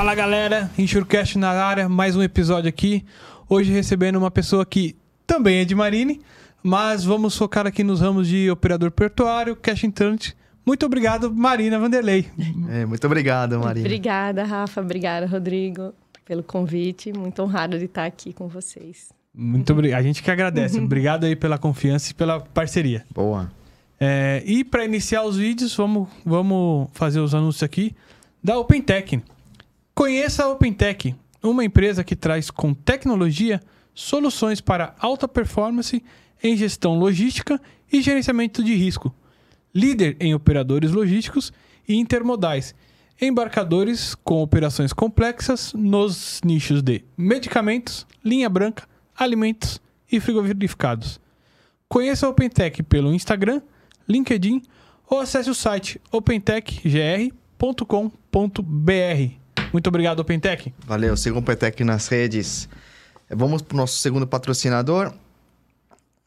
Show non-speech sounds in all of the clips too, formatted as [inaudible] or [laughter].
Fala galera, Insurecast na área, mais um episódio aqui. Hoje recebendo uma pessoa que também é de Marine, mas vamos focar aqui nos ramos de operador portuário, cash entrante. Muito obrigado, Marina Vanderlei. É, muito obrigado, Marina. Obrigada, Rafa. Obrigada, Rodrigo, pelo convite. Muito honrado de estar aqui com vocês. Muito obrigado. A gente que agradece. Obrigado aí pela confiança e pela parceria. Boa. É, e para iniciar os vídeos, vamos, vamos fazer os anúncios aqui da OpenTech. Conheça a OpenTech, uma empresa que traz com tecnologia soluções para alta performance em gestão logística e gerenciamento de risco. Líder em operadores logísticos e intermodais, embarcadores com operações complexas nos nichos de medicamentos, linha branca, alimentos e frigorificados. Conheça a OpenTech pelo Instagram, LinkedIn ou acesse o site opentechgr.com.br. Muito obrigado, OpenTech. Valeu, siga o OpenTech nas redes. Vamos para o nosso segundo patrocinador.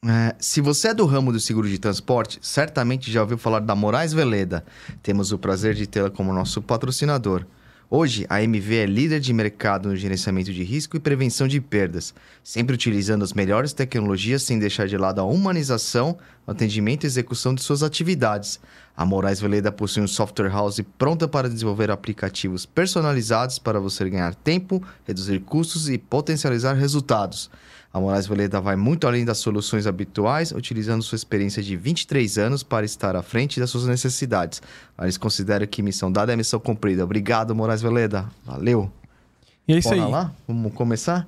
É, se você é do ramo do seguro de transporte, certamente já ouviu falar da Moraes Veleda. Temos o prazer de tê-la como nosso patrocinador. Hoje, a MV é líder de mercado no gerenciamento de risco e prevenção de perdas, sempre utilizando as melhores tecnologias sem deixar de lado a humanização, atendimento e execução de suas atividades. A Moraes Veleda possui um software house pronta para desenvolver aplicativos personalizados para você ganhar tempo, reduzir custos e potencializar resultados. A Moraes Veleda vai muito além das soluções habituais, utilizando sua experiência de 23 anos para estar à frente das suas necessidades. Eles consideram que missão dada é missão cumprida. Obrigado, Moraes Veleda. Valeu. E é isso Bora aí. lá? Vamos começar?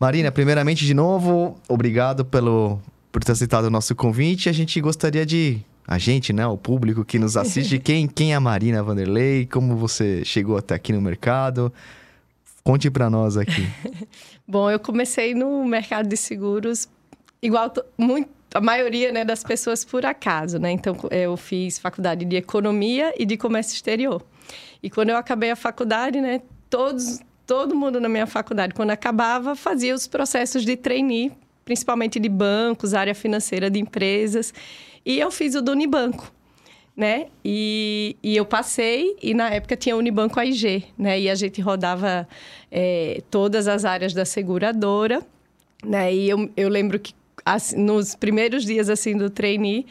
Marina, primeiramente, de novo, obrigado pelo, por ter aceitado o nosso convite. A gente gostaria de... A gente, né? O público que nos assiste. [laughs] quem, quem é a Marina Vanderlei? Como você chegou até aqui no mercado? Conte para nós aqui. [laughs] Bom, eu comecei no mercado de seguros igual to- muito, a maioria né, das pessoas por acaso, né? Então, eu fiz faculdade de economia e de comércio exterior. E quando eu acabei a faculdade, né, todos, todo mundo na minha faculdade, quando acabava, fazia os processos de trainee, principalmente de bancos, área financeira de empresas. E eu fiz o do Unibanco né? E, e eu passei, e na época tinha o Unibanco AIG, né? E a gente rodava eh, todas as áreas da seguradora, né? E eu, eu lembro que assim, nos primeiros dias, assim, do trainee,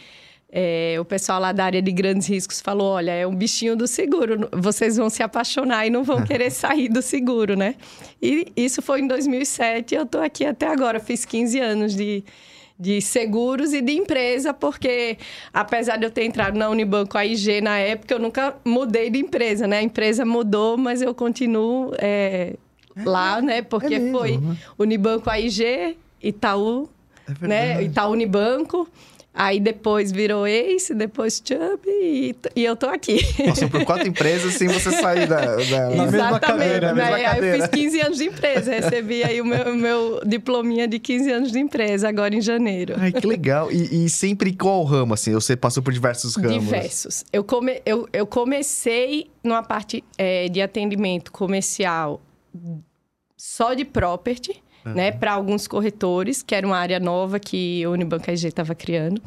eh, o pessoal lá da área de grandes riscos falou, olha, é um bichinho do seguro, vocês vão se apaixonar e não vão [laughs] querer sair do seguro, né? E isso foi em 2007 e eu tô aqui até agora, fiz 15 anos de de seguros e de empresa, porque apesar de eu ter entrado na Unibanco AIG na época, eu nunca mudei de empresa, né? A empresa mudou, mas eu continuo é, lá, né? Porque é mesmo, foi né? Unibanco AIG, Itaú, É né? verdade. Itaú Unibanco. Aí depois virou Ace, depois Chubb e, e eu tô aqui. Passou por quatro empresas sem você sair da, da- Na mesma Exatamente. cadeira, na mesma né? Aí eu fiz 15 anos de empresa, recebi aí o meu, meu diplominha de 15 anos de empresa agora em janeiro. Ai, que legal. E, e sempre qual ramo, assim? Você passou por diversos ramos. Diversos. Eu, come, eu, eu comecei numa parte é, de atendimento comercial só de property, né? Para alguns corretores, que era uma área nova que a Unibanco AG estava criando.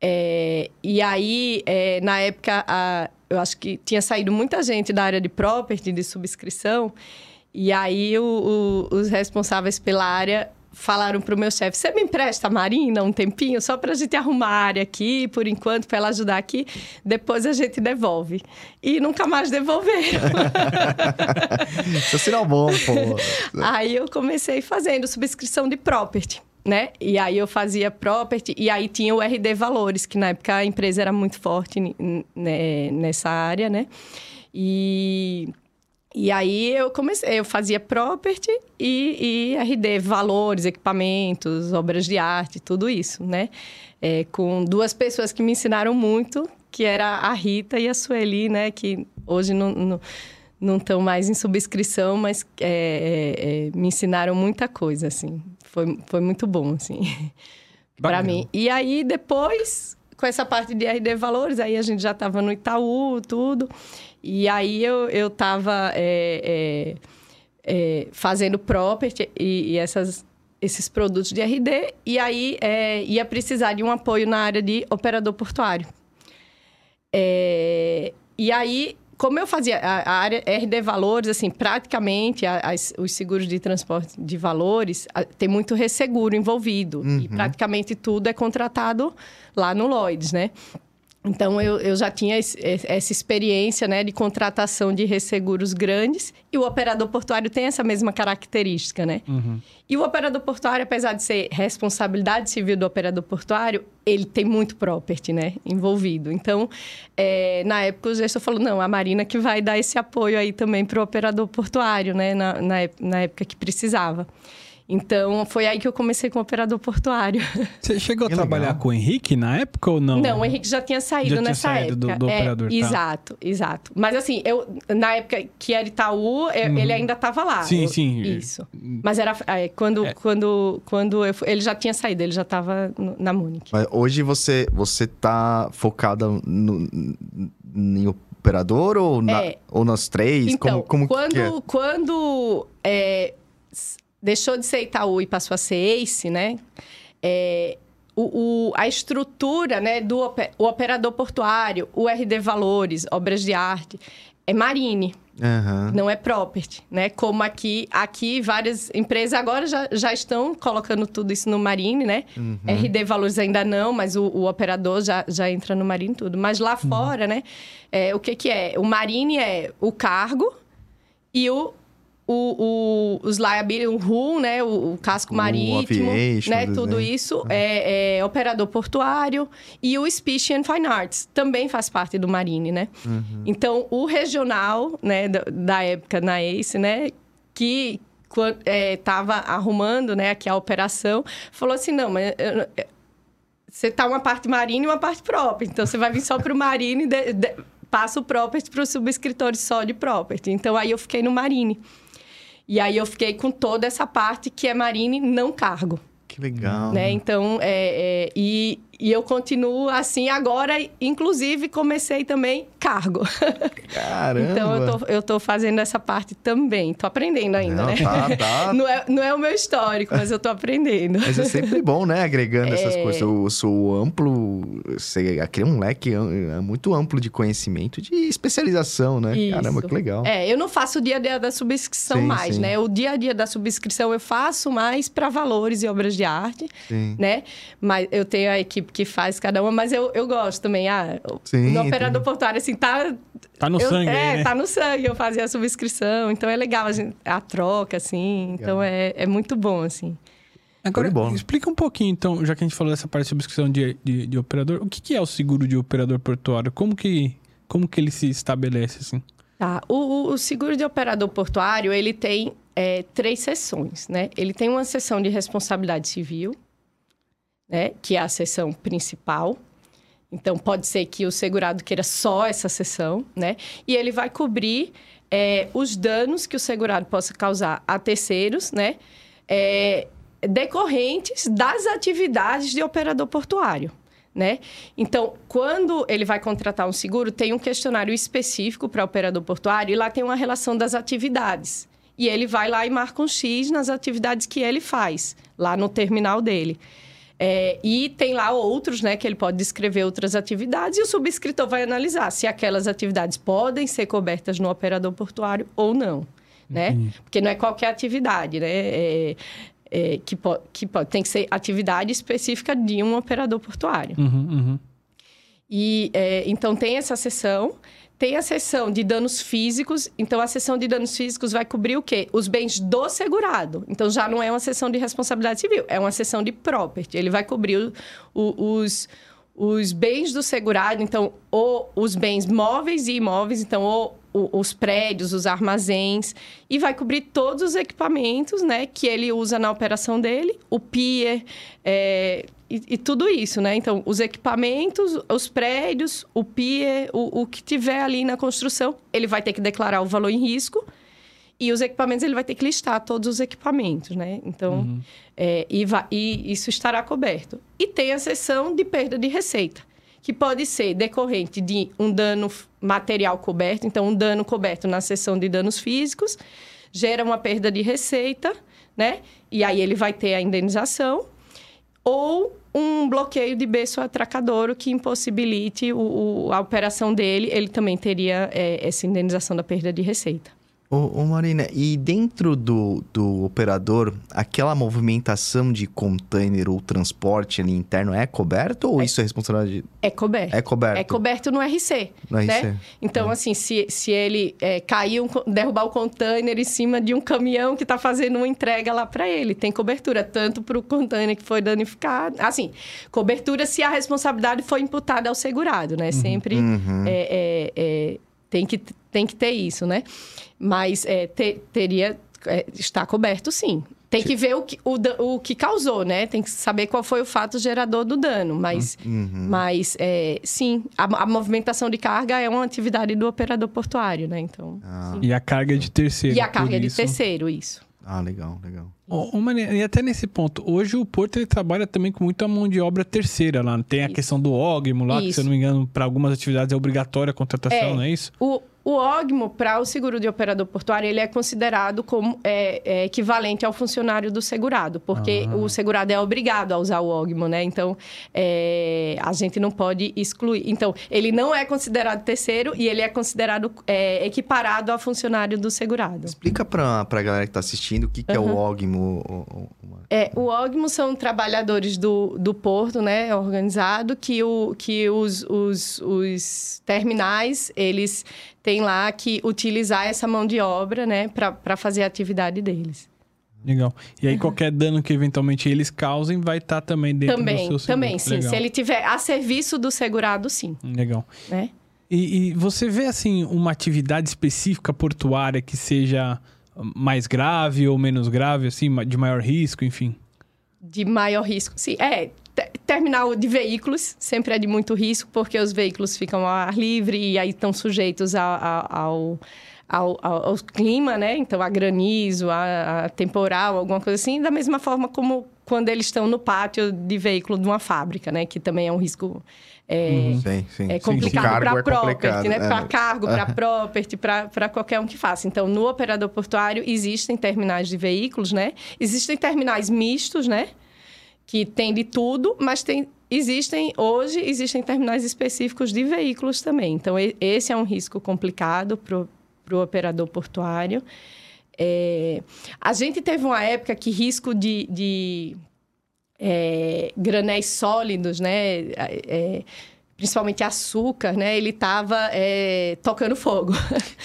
É, e aí, é, na época, a- eu acho que tinha saído muita gente da área de property, de subscrição. E aí, o- o- os responsáveis pela área falaram para o meu chefe: Você me empresta a Marina um tempinho só para a gente arrumar a área aqui, por enquanto, para ela ajudar aqui. Depois a gente devolve. E nunca mais devolveram. [laughs] Isso é sinal bom, pô. Aí eu comecei fazendo subscrição de property, né? E aí eu fazia property e aí tinha o RD Valores, que na época a empresa era muito forte né, nessa área, né? E, e aí eu comecei, eu fazia property e, e RD Valores, equipamentos, obras de arte, tudo isso, né? É, com duas pessoas que me ensinaram muito, que era a Rita e a Sueli, né? Que hoje não- não não estão mais em subscrição, mas é, é, é, me ensinaram muita coisa, assim. Foi, foi muito bom, assim, [laughs] para mim. E aí, depois, com essa parte de RD Valores, aí a gente já estava no Itaú, tudo. E aí eu, eu estava é, fazendo property e, e essas, esses produtos de RD. E aí é, ia precisar de um apoio na área de operador portuário. É, e aí como eu fazia a, área RD Valores, assim, praticamente as, os seguros de transporte de valores a, tem muito resseguro envolvido. Uhum. E praticamente tudo é contratado lá no Lloyds, né? Então, eu, eu já tinha esse, essa experiência né, de contratação de resseguros grandes e o operador portuário tem essa mesma característica, né? Uhum. E o operador portuário, apesar de ser responsabilidade civil do operador portuário, ele tem muito property, né, envolvido. Então, é, na época, o gestor falou, não, a Marina que vai dar esse apoio aí também para o operador portuário, né, na, na, na época que precisava. Então, foi aí que eu comecei com o operador portuário. [laughs] Você chegou a Que trabalhar legal. com o Henrique na época ou não? Não, o Henrique já tinha saído Já tinha nessa saído do- época. do É, operador, tá. Exato, exato. Mas assim, eu na época que era Itaú, eu- ele ainda estava lá. Uhum. Sim, Eu- sim. Isso. Mas era é, quando, É. quando, quando eu ele já tinha saído, ele já estava na Munich. Mas hoje você, você tá focada no, em operador ou, na, É. ou nas três? Então, como, como quando, que é? quando é, deixou de ser Itaú e passou a ser Ace, né? É, o, o- a estrutura né, do operador portuário, o RD Valores, obras de arte, é Marine, Aham. não é property, né? Como aqui, aqui várias empresas agora já, já estão colocando tudo isso no Marine, né? Uhum. RD Valores ainda não, mas o, o operador já, já entra no Marine tudo. Mas lá Uhum. fora, né? É, o que que é? O Marine é o cargo e o... O, o, os liability, o RU, né? O, o casco O marítimo, né? Tudo isso é, é operador portuário e o Speech and Fine Arts também faz parte do Marine, né? Então, o regional, né, da, da época na ACE, né, que estava arrumando, né, aqui a operação, falou assim, não, mas eu- você tá uma parte marine e uma parte própria, então você vai vir só para o marine e de- de- passa o property para os subscritores só de property. Então, aí eu fiquei no marine. E aí eu fiquei com toda essa parte que é marine não cargo Que legal. né? Então, é, é, e, e eu continuo assim agora, inclusive comecei também cargo. Caramba. então, eu tô, eu tô fazendo essa parte também. Tô aprendendo ainda, Não, né? tá, tá. [laughs] Não é, não é o meu histórico, mas eu tô aprendendo. Mas é sempre bom, né? Agregando essas É. coisas. Eu sou amplo. Você cria um leque é muito amplo de conhecimento, de especialização, né? Isso. Caramba, que legal. É, eu não faço o dia a dia da subscrição Sim, mais, sim. né? O dia a dia da subscrição eu faço mais para valores e obras de arte, Sim. né? Mas eu tenho a equipe que faz cada uma, mas eu, eu gosto também. Ah, Sim, no operador portuário, assim, tá Tá no Eu- sangue é, aí, né? tá no sangue. Eu fazia a subscrição. Então, é legal a, gente- a troca, assim. Então, é, é muito bom, assim. Agora, bola. explica um pouquinho, então, já que a gente falou dessa parte de subscrição de, de, de operador, o que, que é o seguro de operador portuário? Como que, como que ele se estabelece, assim? Tá. O, o- o seguro de operador portuário, ele tem é, três seções, né? Ele tem uma seção de responsabilidade civil, né? Que é a seção principal. Então, pode ser que o segurado queira só essa seção, né? E ele vai cobrir é, os danos que o segurado possa causar a terceiros, né? É, decorrentes das atividades de operador portuário. Né? Então, quando ele vai contratar um seguro, tem um questionário específico para operador portuário e lá tem uma relação das atividades. E ele vai lá e marca um X nas atividades que ele faz, lá no terminal dele. É, e tem lá outros, né, que ele pode descrever outras atividades e o subscritor vai analisar se aquelas atividades podem ser cobertas no operador portuário ou não, né? Porque não é qualquer atividade, né? É, é, que, po que pode, tem que ser atividade específica de um operador portuário. Uhum, uhum. E é, então tem essa seção. Tem a seção de danos físicos. Então, a seção de danos físicos vai cobrir o quê? Os bens do segurado. Então, já não é uma seção de responsabilidade civil, é uma seção de property. Ele vai cobrir o- o- os, os bens do segurado, então, ou os bens móveis e imóveis, então, ou os prédios, os armazéns, e vai cobrir todos os equipamentos, né, que ele usa na operação dele, o pier, é, e, e tudo isso, né? Então, os equipamentos, os prédios, o pier, o, o que tiver ali na construção, ele vai ter que declarar o valor em risco, e os equipamentos ele vai ter que listar todos os equipamentos, né? Então, é, e, va- e isso estará coberto. E tem a seção de perda de receita, que pode ser decorrente de um dano material coberto, então um dano coberto na seção de danos físicos, gera uma perda de receita, né? E aí ele vai ter a indenização. Ou um bloqueio de berço atracadouro que impossibilite o, o, a operação dele, ele também teria é, essa indenização da perda de receita. Ô, ô, Marina, e dentro do, do operador, aquela movimentação de container ou transporte ali interno é coberto ou É. isso é responsabilidade? É coberto. É coberto. É coberto no RC. No né? RC. Então, assim, se, se ele é, cair, um, derrubar o container em cima de um caminhão que está fazendo uma entrega lá para ele, tem cobertura, tanto para o container que foi danificado. Assim, cobertura se a responsabilidade foi imputada ao segurado, né? Sempre Uhum. é, é, é, tem, que, tem que ter isso, né? Mas é, te- teria. É, está coberto, sim. Tem que ver o que, o, o que causou, né? Tem que saber qual foi o fato gerador do dano. Mas, Uhum. mas é, sim, a, a movimentação de carga é uma atividade do operador portuário, né? Então. Ah, E a carga é de terceiro. e a carga é de isso. terceiro, isso. ah, legal, legal. Ô, Maria, e até nesse ponto, hoje o Porto ele trabalha também com muita mão de obra terceira lá. Tem a Isso. questão do OGMO lá, que se Isso. eu não me engano, para algumas atividades é obrigatória a contratação, É. não é isso? O, o OGMO, para o seguro de operador portuário, ele é considerado como é, é equivalente ao funcionário do segurado, porque Ah. o segurado é obrigado a usar o OGMO, né? Então, é, a gente não pode excluir. Então, ele não é considerado terceiro e ele é considerado é, equiparado ao funcionário do segurado. Explica pra, pra galera que tá assistindo o que, que é o Uhum. OGMO. o- o- o- É, o OGMO são trabalhadores do, do porto, né, organizado, que, o, que os, os, os terminais, eles têm lá que utilizar essa mão de obra, né, para fazer a atividade deles. Legal. E aí qualquer dano que eventualmente eles causem vai estar também dentro do Também, seu seguro. também, sim. Legal. Se ele tiver a serviço do segurado, sim, Legal. né? E, e você vê, assim, uma atividade específica portuária que seja mais grave ou menos grave, assim, de maior risco, enfim? De maior risco. Sim, é. te- Terminal de veículos sempre é de muito risco, porque os veículos ficam ao ar livre e aí estão sujeitos ao, ao, ao, ao clima, né? Então, a granizo, a, a temporal, alguma coisa assim. Da mesma forma como quando eles estão no pátio de veículo de uma fábrica, né? Que também é um risco é, Sim, sim. é complicado para é property, né? é. Para cargo, para property, para qualquer um que faça. Então, no operador portuário existem terminais de veículos, né? Existem terminais mistos, né? Que tem de tudo, mas tem existem hoje existem terminais específicos de veículos também. Então, esse é um risco complicado para o operador portuário. É, a gente teve uma época que risco de, de é, granéis sólidos, né? É, principalmente açúcar, né? Ele estava tocando fogo.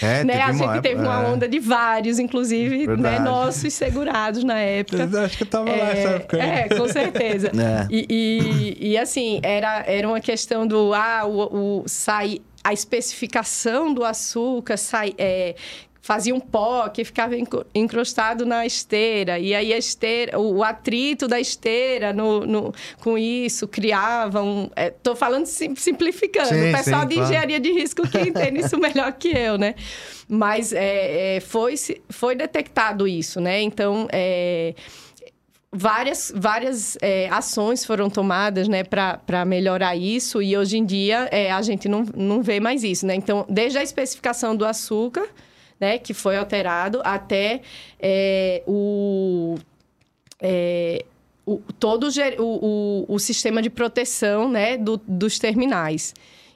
É, [laughs] né? A gente época- teve uma é. onda de vários, inclusive, né? Nossos segurados na época. Eu acho que eu tava lá nessa época. aí. É, com certeza. [laughs] É. E, e, e, assim, era, era uma questão do ah, o, o sai, a especificação do açúcar sai, é, fazia um pó que ficava encrostado na esteira. E aí a esteira, o, atrito da esteira no, no- com isso criava um. Estou falando sim- simplificando. Sim, o pessoal sim, de claro. engenharia de risco que entende isso [laughs] melhor que eu, né? Mas é, é, foi, foi detectado isso, né? Então. É, várias, várias é, ações foram tomadas né, para melhorar isso e hoje em dia é, a gente não, não vê mais isso. Né? Então, desde a especificação do açúcar, né, que foi alterado, até é, o, é, o, todo o, o, o sistema de proteção né, do, dos terminais.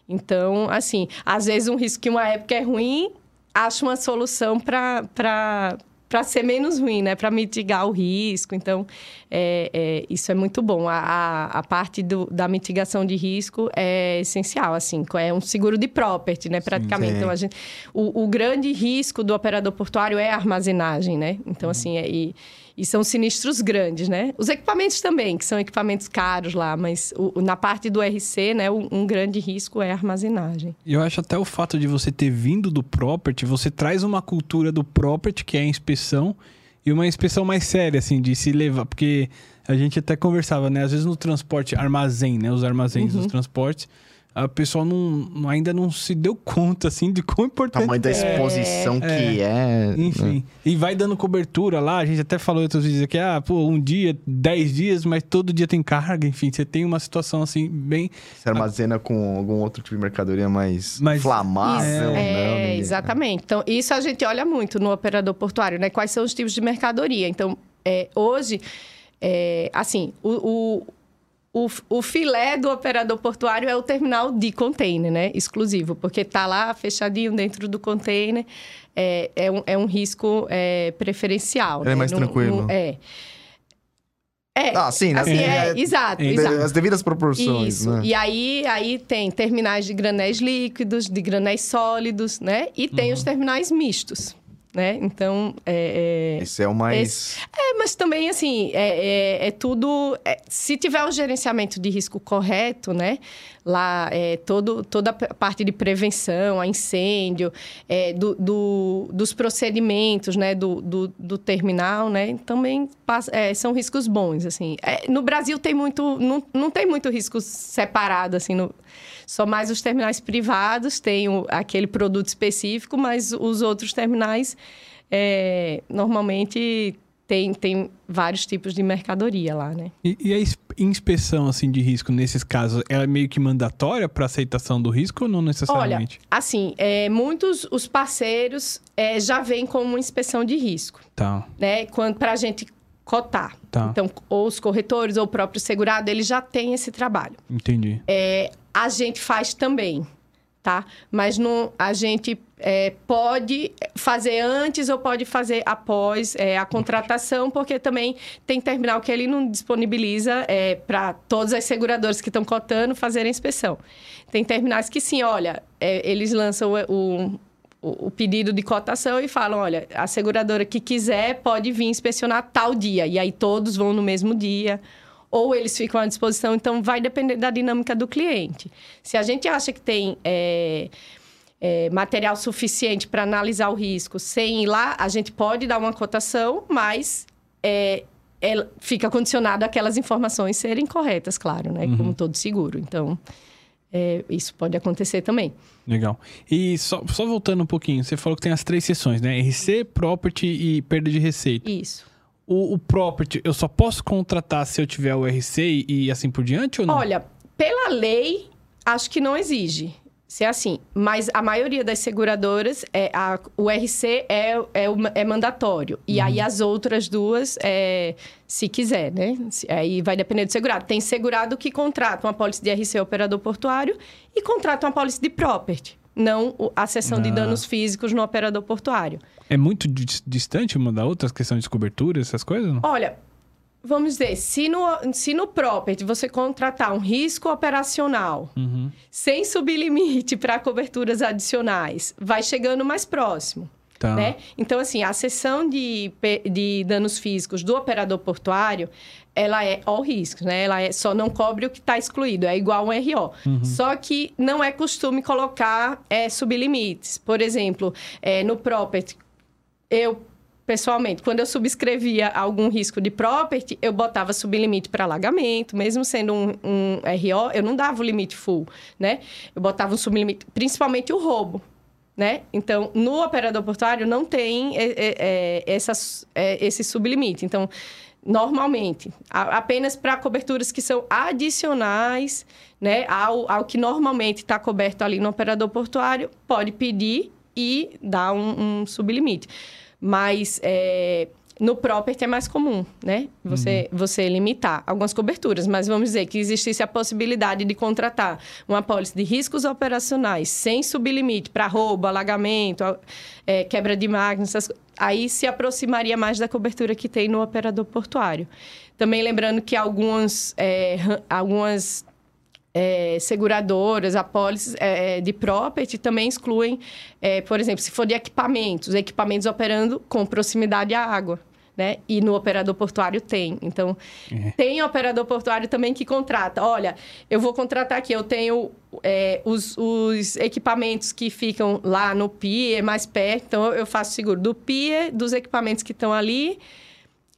Então, assim, às vezes um risco que uma época é ruim, acha uma solução para para ser menos ruim, né? Para mitigar o risco. Então, é, é, isso é muito bom. A, a, a parte do, da mitigação de risco é essencial, assim. É um seguro de property, né? Praticamente. sim. Então, a gente, o, o grande risco do operador portuário é a armazenagem, né? Então, assim, é, e, e são sinistros grandes, né? Os equipamentos também, que são equipamentos caros lá, mas o- na parte do RC, né? Um, um grande risco é a armazenagem. E eu acho até o fato de você ter vindo do property, você traz uma cultura do property, que é a inspeção, e uma inspeção mais séria, assim, de se levar. Porque a gente até conversava, né? Às vezes no transporte, armazém, né? Os armazéns dos transportes, a pessoa não, não- ainda não se deu conta, assim, de quão importante tamanho da é. exposição que é. Enfim. E vai dando cobertura lá. A gente até falou em outros vídeos aqui, ah, pô, um dia, dez dias, mas todo dia tem carga. Enfim, você tem uma situação assim, bem. Se armazena com algum outro tipo de mercadoria mais Mas- inflamável. Isso, não, é, exatamente. Então, isso a gente olha muito no operador portuário, né? Quais são os tipos de mercadoria. Então, é, hoje, é, assim, o, o, o, o filé do operador portuário é o terminal de container, né? Exclusivo, porque está lá fechadinho dentro do container. É, é, um, é um risco é, preferencial. Ele é né? mais Não- tranquilo. não- é. É, Ah, sim, né? assim, é, É- exato, é- exato. As devidas proporções, Isso. né? E aí, aí tem terminais de granéis líquidos, de granéis sólidos, né? E tem Uhum. os terminais mistos, né? Então, é, é- Esse é o mais... é, mas também, assim, é, é- é tudo... é, se tiver o gerenciamento de risco correto, né? Lá, é, todo, toda a parte de prevenção a incêndio, é, do, do- dos procedimentos, né? Do, do, do terminal, né? Também passa- é, são riscos bons, assim. É, no Brasil tem muito... Não, não tem muito risco separado, assim, no, só mais os terminais privados têm o- aquele produto específico, mas os outros terminais é, normalmente tem, tem vários tipos de mercadoria lá, né? E, e a ins- inspeção assim de risco nesses casos, ela é meio que mandatória para aceitação do risco ou não Olha, necessariamente? assim, é, muitos os parceiros é, já vêm com uma inspeção de risco, Tá, né? Para a gente cotar. tá, Então, ou os corretores ou o próprio segurado, ele já tem esse trabalho. entendi. É, a gente faz também, tá? Mas não, a gente é, pode fazer antes ou pode fazer após é, a contratação, porque também tem terminal que ele não disponibiliza para todas as seguradoras que estão cotando fazerem inspeção. Tem terminais que sim, olha, é, eles lançam o, o- o pedido de cotação e falam, olha, a seguradora que quiser pode vir inspecionar tal dia. E aí todos vão no mesmo dia ou eles ficam à disposição. Então, vai depender da dinâmica do cliente. Se a gente acha que tem é, é, material suficiente para analisar o risco sem ir lá, a gente pode dar uma cotação, mas é, fica condicionado àquelas informações serem corretas, claro, né? Como todo seguro. Então, é, isso pode acontecer também. Legal. E só, só voltando um pouquinho, você falou que tem as três seções, né? RC, property e perda de receita. Isso. O, o property, eu só posso contratar se eu tiver o RC e, e assim por diante ou não? Olha, pela lei, acho que não exige ser assim. Mas a maioria das seguradoras, é, a- o RC é, é, é mandatório. E aí as outras duas, é, se quiser, né? Se- Aí vai depender do segurado. Tem segurado que contrata uma pólice de RC operador portuário e contrata uma pólice de property. Não a de Ah. danos físicos no operador portuário. É muito dis- distante uma da outra, as questões de cobertura, essas coisas? Não? Olha, vamos dizer, se no, se no property você contratar um risco operacional Uhum. sem sublimite para coberturas adicionais, vai chegando mais próximo. Tá. Né? Então, assim, a seção de, de danos físicos do operador portuário, ela é all risco, né? Ela é, só não cobre o que está excluído, é igual um RO. Só que não é costume colocar é, sublimites. Por exemplo, é, no property, eu pessoalmente, quando eu subscrevia algum risco de property, eu botava sublimite para alagamento, mesmo sendo um, um RO, eu não dava o limite full, né? Eu botava um sublimite, principalmente o roubo, né? Então, no operador portuário não tem é, é, é, essas, é, esse sublimite. Então, normalmente, apenas para coberturas que são adicionais, né, ao, ao que normalmente está coberto ali no operador portuário, pode pedir e dar um, um sublimite. Mas é, no property é mais comum, né? Você, você limitar algumas coberturas. Mas vamos dizer que existisse a possibilidade de contratar uma apólice de riscos operacionais sem sublimite para roubo, alagamento, é, quebra de máquinas, essas aí se aproximaria mais da cobertura que tem no operador portuário. Também lembrando que algumas, é, algumas é, seguradoras, apólices é, de property também excluem, é, por exemplo, se for de equipamentos, equipamentos operando com proximidade à água. Né? E no operador portuário tem. Então, É. tem operador portuário também que contrata. Olha, eu vou contratar aqui, eu tenho é, os, os equipamentos que ficam lá no pier, mais perto, então eu faço seguro do pier, dos equipamentos que estão ali,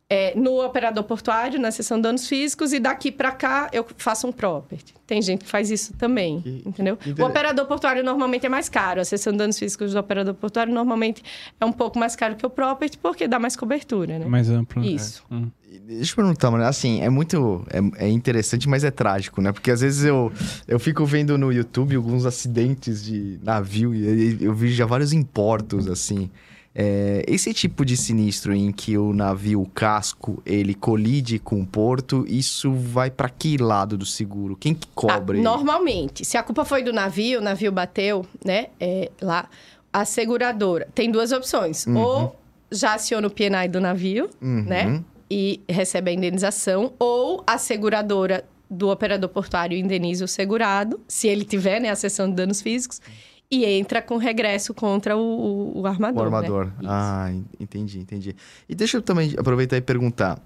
é, no operador portuário, na seção de danos físicos, e daqui para cá eu faço um property. Tem gente que faz isso também, Que- entendeu? que O operador portuário normalmente é mais caro. A seção de danos físicos do operador portuário normalmente é um pouco mais caro que o property, porque dá mais cobertura, né? Mais amplo. né? Isso. Hum. Deixa eu perguntar, mano. Assim, é muito. É, é interessante, mas é trágico, né? Porque às vezes eu, eu fico vendo no YouTube alguns acidentes de navio e eu vi já vários importos, assim. É, esse tipo de sinistro em que o navio, o casco, ele colide com o porto, isso vai para que lado do seguro? Quem que cobre? Ah, normalmente, se a culpa foi do navio, o navio bateu, né, é, lá, a seguradora tem duas opções. Uhum. Ou já aciona o PNI do navio, Uhum. né, e recebe a indenização, ou a seguradora do operador portuário indeniza o segurado, se ele tiver, né, a sessão de danos físicos, e entra com regresso contra o, o- o armador. O armador. Né? Ah, en- entendi, entendi. E deixa eu também aproveitar e perguntar.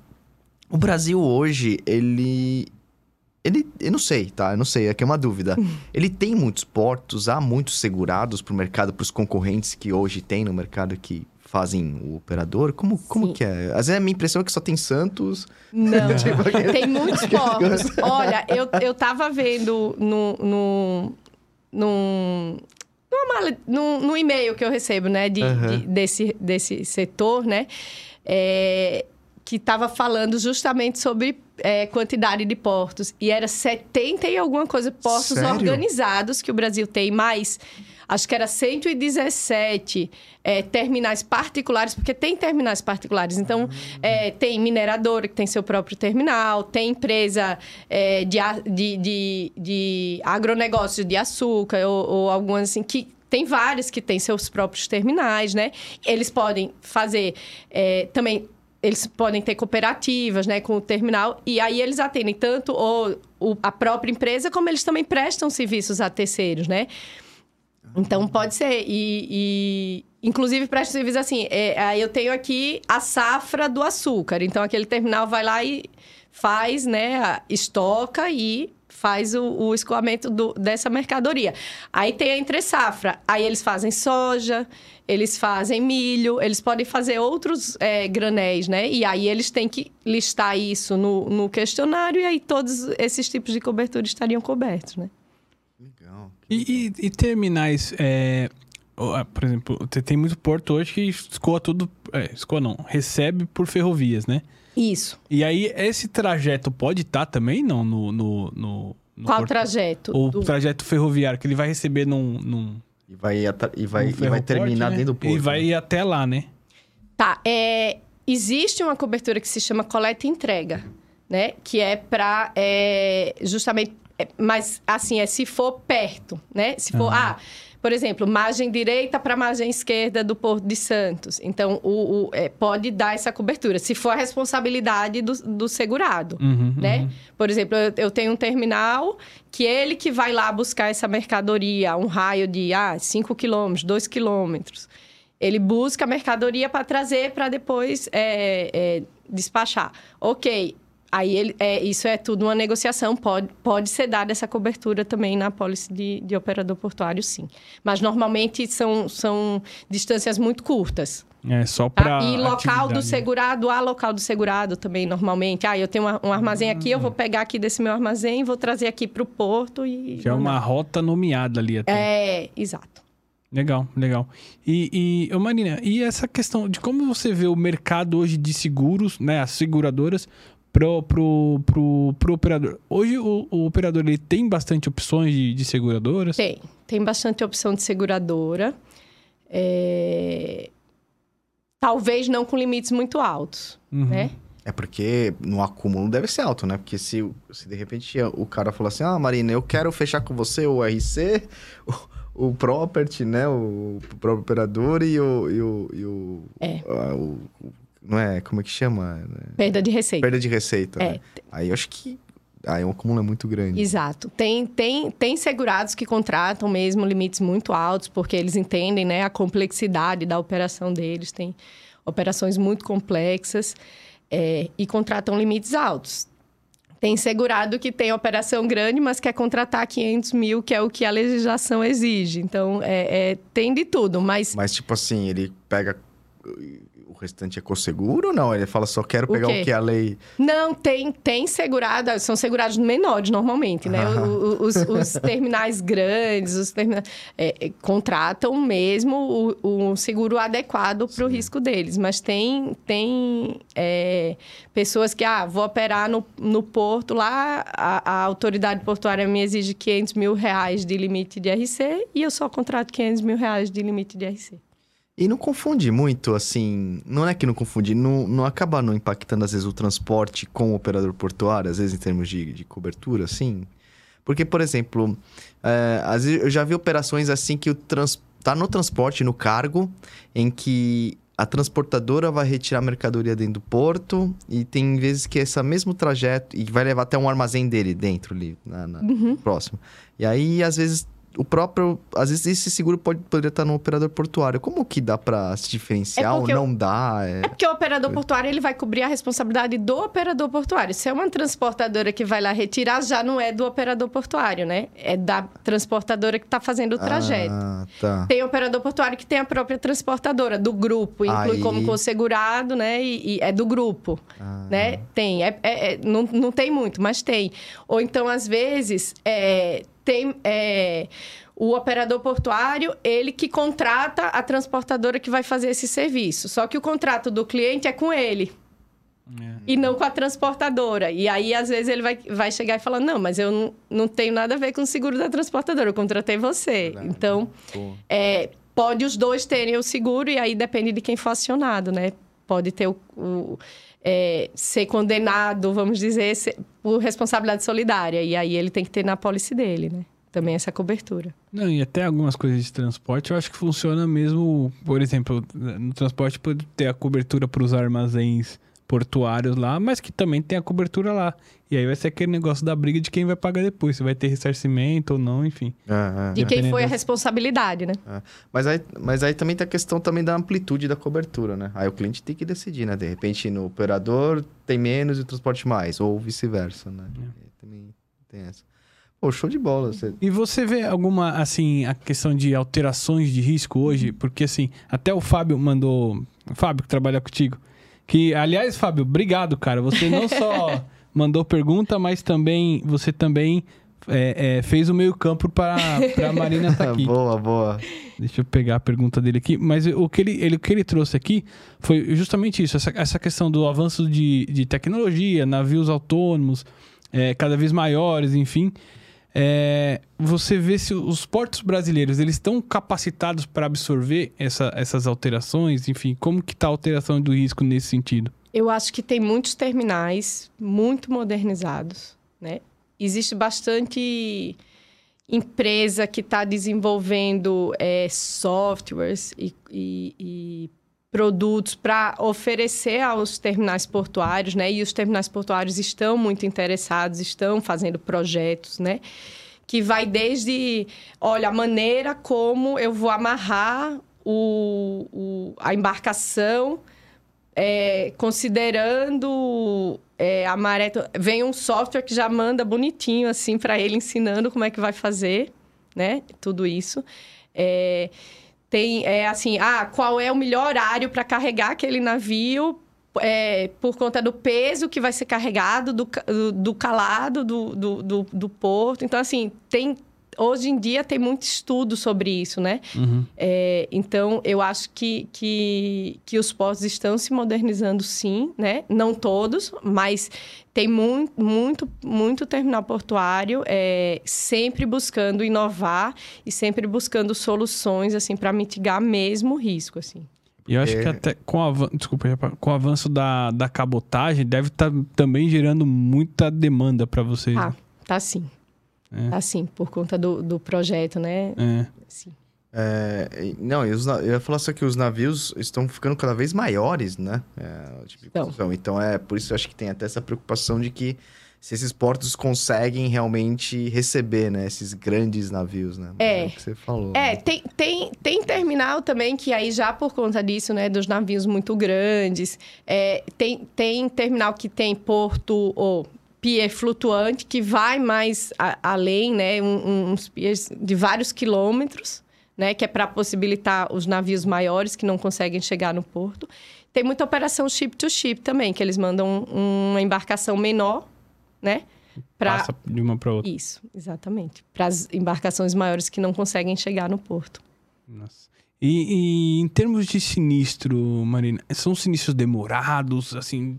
O Brasil hoje, ele. Ele. Eu não sei, tá? Eu não sei, aqui é uma dúvida. [laughs] ele tem muitos portos, há muitos segurados pro mercado, pros concorrentes que hoje tem no mercado que fazem o operador? Como, como Sim. que é? Às vezes a minha impressão é que só tem Santos. Não, [laughs] Tipo, aquele- tem muitos [laughs] portos. Olha, eu, eu tava vendo no, no, num, numa num, num e-mail que eu recebo, né, de, Aham. de- desse, desse setor, né, é, que estava falando justamente sobre é, quantidade de portos. E era 70 e alguma coisa portos Sério? organizados que o Brasil tem, mais acho que era 117 é, terminais particulares, porque tem terminais particulares. Então, é, tem mineradora que tem seu próprio terminal, tem empresa é, de, de, de, de agronegócio de açúcar, ou, ou algumas assim, que tem várias que têm seus próprios terminais, né? Eles podem fazer é, também. Eles podem ter cooperativas, né, com o terminal, e aí eles atendem tanto o, o- a própria empresa, como eles também prestam serviços a terceiros, né? Então pode ser. E, e, inclusive presta serviço assim. é, eu tenho aqui a safra do açúcar. Então aquele terminal vai lá e faz, né? Estoca e faz o, o escoamento do- dessa mercadoria. Aí tem a entre safra. Aí eles fazem soja, eles fazem milho, eles podem fazer outros é, granéis, né? E aí eles têm que listar isso no, no questionário e aí todos esses tipos de cobertura estariam cobertos, né? Legal. E, e- e terminais, é, por exemplo, você tem muito porto hoje que escoa tudo, é, escoa não, recebe por ferrovias, né? Isso. E aí, esse trajeto pode estar também, não, no... no, no, no Qual porto- trajeto? O Do- trajeto ferroviário, que ele vai receber num... num E vai, e vai, num e vai terminar né? dentro do porto. E vai né? até lá, né? Tá, é, existe uma cobertura que se chama coleta e entrega, né? Que é para justamente, é, mas assim, é se for perto, né? Se for, ah, por exemplo, margem direita para margem esquerda do Porto de Santos. Então, o, o- é, pode dar essa cobertura, se for a responsabilidade do, do segurado Uhum, né? uhum. Por exemplo, eu, eu tenho um terminal que ele que vai lá buscar essa mercadoria, um raio de ah, 5 quilômetros, 2 quilômetros. Ele busca a mercadoria para trazer para depois é, é, despachar. Ok. Aí ele, é, isso é tudo uma negociação, pode, pode ser dada essa cobertura também na pólice de, de operador portuário, sim. Mas normalmente são, são distâncias muito curtas. É só Tá? pra E local atividade. do segurado, há local do segurado também, normalmente. Ah, eu tenho um armazém aqui, eu vou pegar aqui desse meu armazém, vou trazer aqui para o porto e... Já é uma rota nomeada ali até. É, exato. Legal, legal. E, e ô Marina, e essa questão de como você vê o mercado hoje de seguros, né, as seguradoras, pro, pro, pro, pro operador? Hoje o, o operador ele tem bastante opções de, de seguradoras? Tem. Tem bastante opção de seguradora. É, Talvez não com limites muito altos, Uhum. né? É porque no acúmulo deve ser alto, né? Porque se, se de repente o cara falar assim, ah, Marina, eu quero fechar com você o RC, o, o property, né? O, próprio operador e o... E o, e o, É. o- o- não é? Como é que chama? Perda de receita. Perda de receita, É. né? Aí eu acho que... Aí o acúmulo é muito grande. Exato. Tem, tem, tem segurados que contratam mesmo limites muito altos, porque eles entendem né, a complexidade da operação deles. Tem operações muito complexas é, e contratam limites altos. Tem segurado que tem operação grande, mas quer contratar 500 mil, que é o que a legislação exige. Então, é, é, tem de tudo, mas Mas tipo assim, ele pega... O restante é co-seguro ou não? Ele fala, só quero O pegar quê? o que a lei... Não, tem, tem segurado, são segurados menores normalmente, né? Ah. O- o- Os, os [laughs] terminais grandes, os terminais, é, é, contratam mesmo o, o seguro adequado para o risco deles. Mas tem, tem é, pessoas que, ah, vou operar no, no porto lá, a, a autoridade portuária me exige 500 mil reais de limite de RC e eu só contrato 500 mil reais de limite de RC. E não confunde muito, assim. Não é que não confunde, não, não acaba não impactando, às vezes, o transporte com o operador portuário, às vezes, em termos de, de cobertura, assim. Porque, por exemplo, é, às vezes eu já vi operações assim que o trans, tá no transporte, no cargo, em que a transportadora vai retirar a mercadoria dentro do porto e tem vezes que esse mesmo trajeto e vai levar até um armazém dele dentro ali, na, na Uhum. próximo. E aí, às vezes, o próprio. Às vezes esse seguro pode, poderia estar no operador portuário. Como que dá pra se diferenciar É ou não dá? É... É porque o operador portuário ele vai cobrir a responsabilidade do operador portuário. Se é uma transportadora que vai lá retirar, já não é do operador portuário, né? É da transportadora que está fazendo o trajeto. Ah, tá. Tem operador portuário que tem a própria transportadora, do grupo, inclui Aí- como consegurado, né? E, e é do grupo, Ah. né? Tem. É, é- é- não, não tem muito, mas tem. Ou então, às vezes, é, tem. é, o operador portuário, ele que contrata a transportadora que vai fazer esse serviço. Só que o contrato do cliente é com ele e não com a transportadora. E aí, às vezes, ele vai, vai chegar e falar: Não, mas eu não, não tenho nada a ver com o seguro da transportadora, eu contratei você. Verdade. Então, é, pode os dois terem o seguro e aí depende de quem for acionado, né? Pode ter o. o- é, ser condenado, vamos dizer, ser- por responsabilidade solidária. E aí ele tem que ter na pólice dele, né? Também essa cobertura. Não, e até algumas coisas de transporte eu acho que funciona mesmo, por exemplo, no transporte pode ter a cobertura para os armazéns portuários lá, mas que também tem a cobertura lá. E aí vai ser aquele negócio da briga de quem vai pagar depois, se vai ter ressarcimento ou não, enfim. É, é. De quem foi a responsabilidade, né? É. Mas, aí, mas aí também tem a questão também da amplitude da cobertura, né? Aí o cliente tem que decidir, né? De repente no operador tem menos e o transporte mais, ou vice-versa, né? É. Também tem essa. Pô, show de bola. Você... E você vê alguma, assim, a questão de alterações de risco hoje? Porque, assim, até o Fábio mandou. O Fábio, que trabalha contigo. Que, aliás, Fábio, obrigado, cara. Você não só [laughs] mandou pergunta, mas também. Você também é, é, fez o meio-campo para a Marina estar aqui. [laughs] boa, boa. Deixa eu pegar a pergunta dele aqui. Mas o que ele, ele- o que ele trouxe aqui foi justamente isso: essa, essa questão do avanço de, de tecnologia, navios autônomos, é, cada vez maiores, enfim. É, você vê se os portos brasileiros eles estão capacitados para absorver essa- essas alterações, enfim, como que está a alteração do risco nesse sentido? Eu acho que tem muitos terminais muito modernizados, né? Existe bastante empresa que está desenvolvendo é, softwares e, e- e produtos para oferecer aos terminais portuários, né? E os terminais portuários estão muito interessados, estão fazendo projetos, né? Que vai desde, olha, a maneira como eu vou amarrar o, o- a embarcação é, considerando é, a maré. Vem um software que já manda bonitinho, assim, para ele, ensinando como é que vai fazer, né? Tudo isso. É, tem, é assim, ah, qual é o melhor horário para carregar aquele navio é, por conta do peso que vai ser carregado, do, do calado do, do, do, do porto. Então, assim, tem... Hoje em dia tem muito estudo sobre isso, né? Uhum. É, então, eu acho que, que, que os portos estão se modernizando sim, né? Não todos, mas tem muito, muito, muito terminal portuário é, sempre buscando inovar e sempre buscando soluções, assim, para mitigar mesmo o risco, assim. E eu acho É. que até com o avanço, desculpa, com o avanço da, da cabotagem, deve estar também gerando muita demanda para vocês. Ah, tá sim. É. Tá sim, por conta do, do projeto, né? É. Sim. É, não, e eu ia falar só que os navios estão ficando cada vez maiores, né? É, tipo Então. então é por isso eu acho que tem até essa preocupação de que se esses portos conseguem realmente receber, né? Esses grandes navios, né? Mas É. o que você falou. É, né? tem, tem, tem terminal também que aí já por conta disso, né, dos navios muito grandes, é, tem, tem terminal que tem porto ou pier flutuante que vai mais a- além, né, um- uns piers de vários quilômetros, né, que é para possibilitar os navios maiores que não conseguem chegar no porto. Tem muita operação ship to ship também, que eles mandam um- uma embarcação menor, né, para Passa de uma para outra. isso, exatamente, para as embarcações maiores que não conseguem chegar no porto. Nossa. E, e em termos de sinistro, Marina, são sinistros demorados, assim,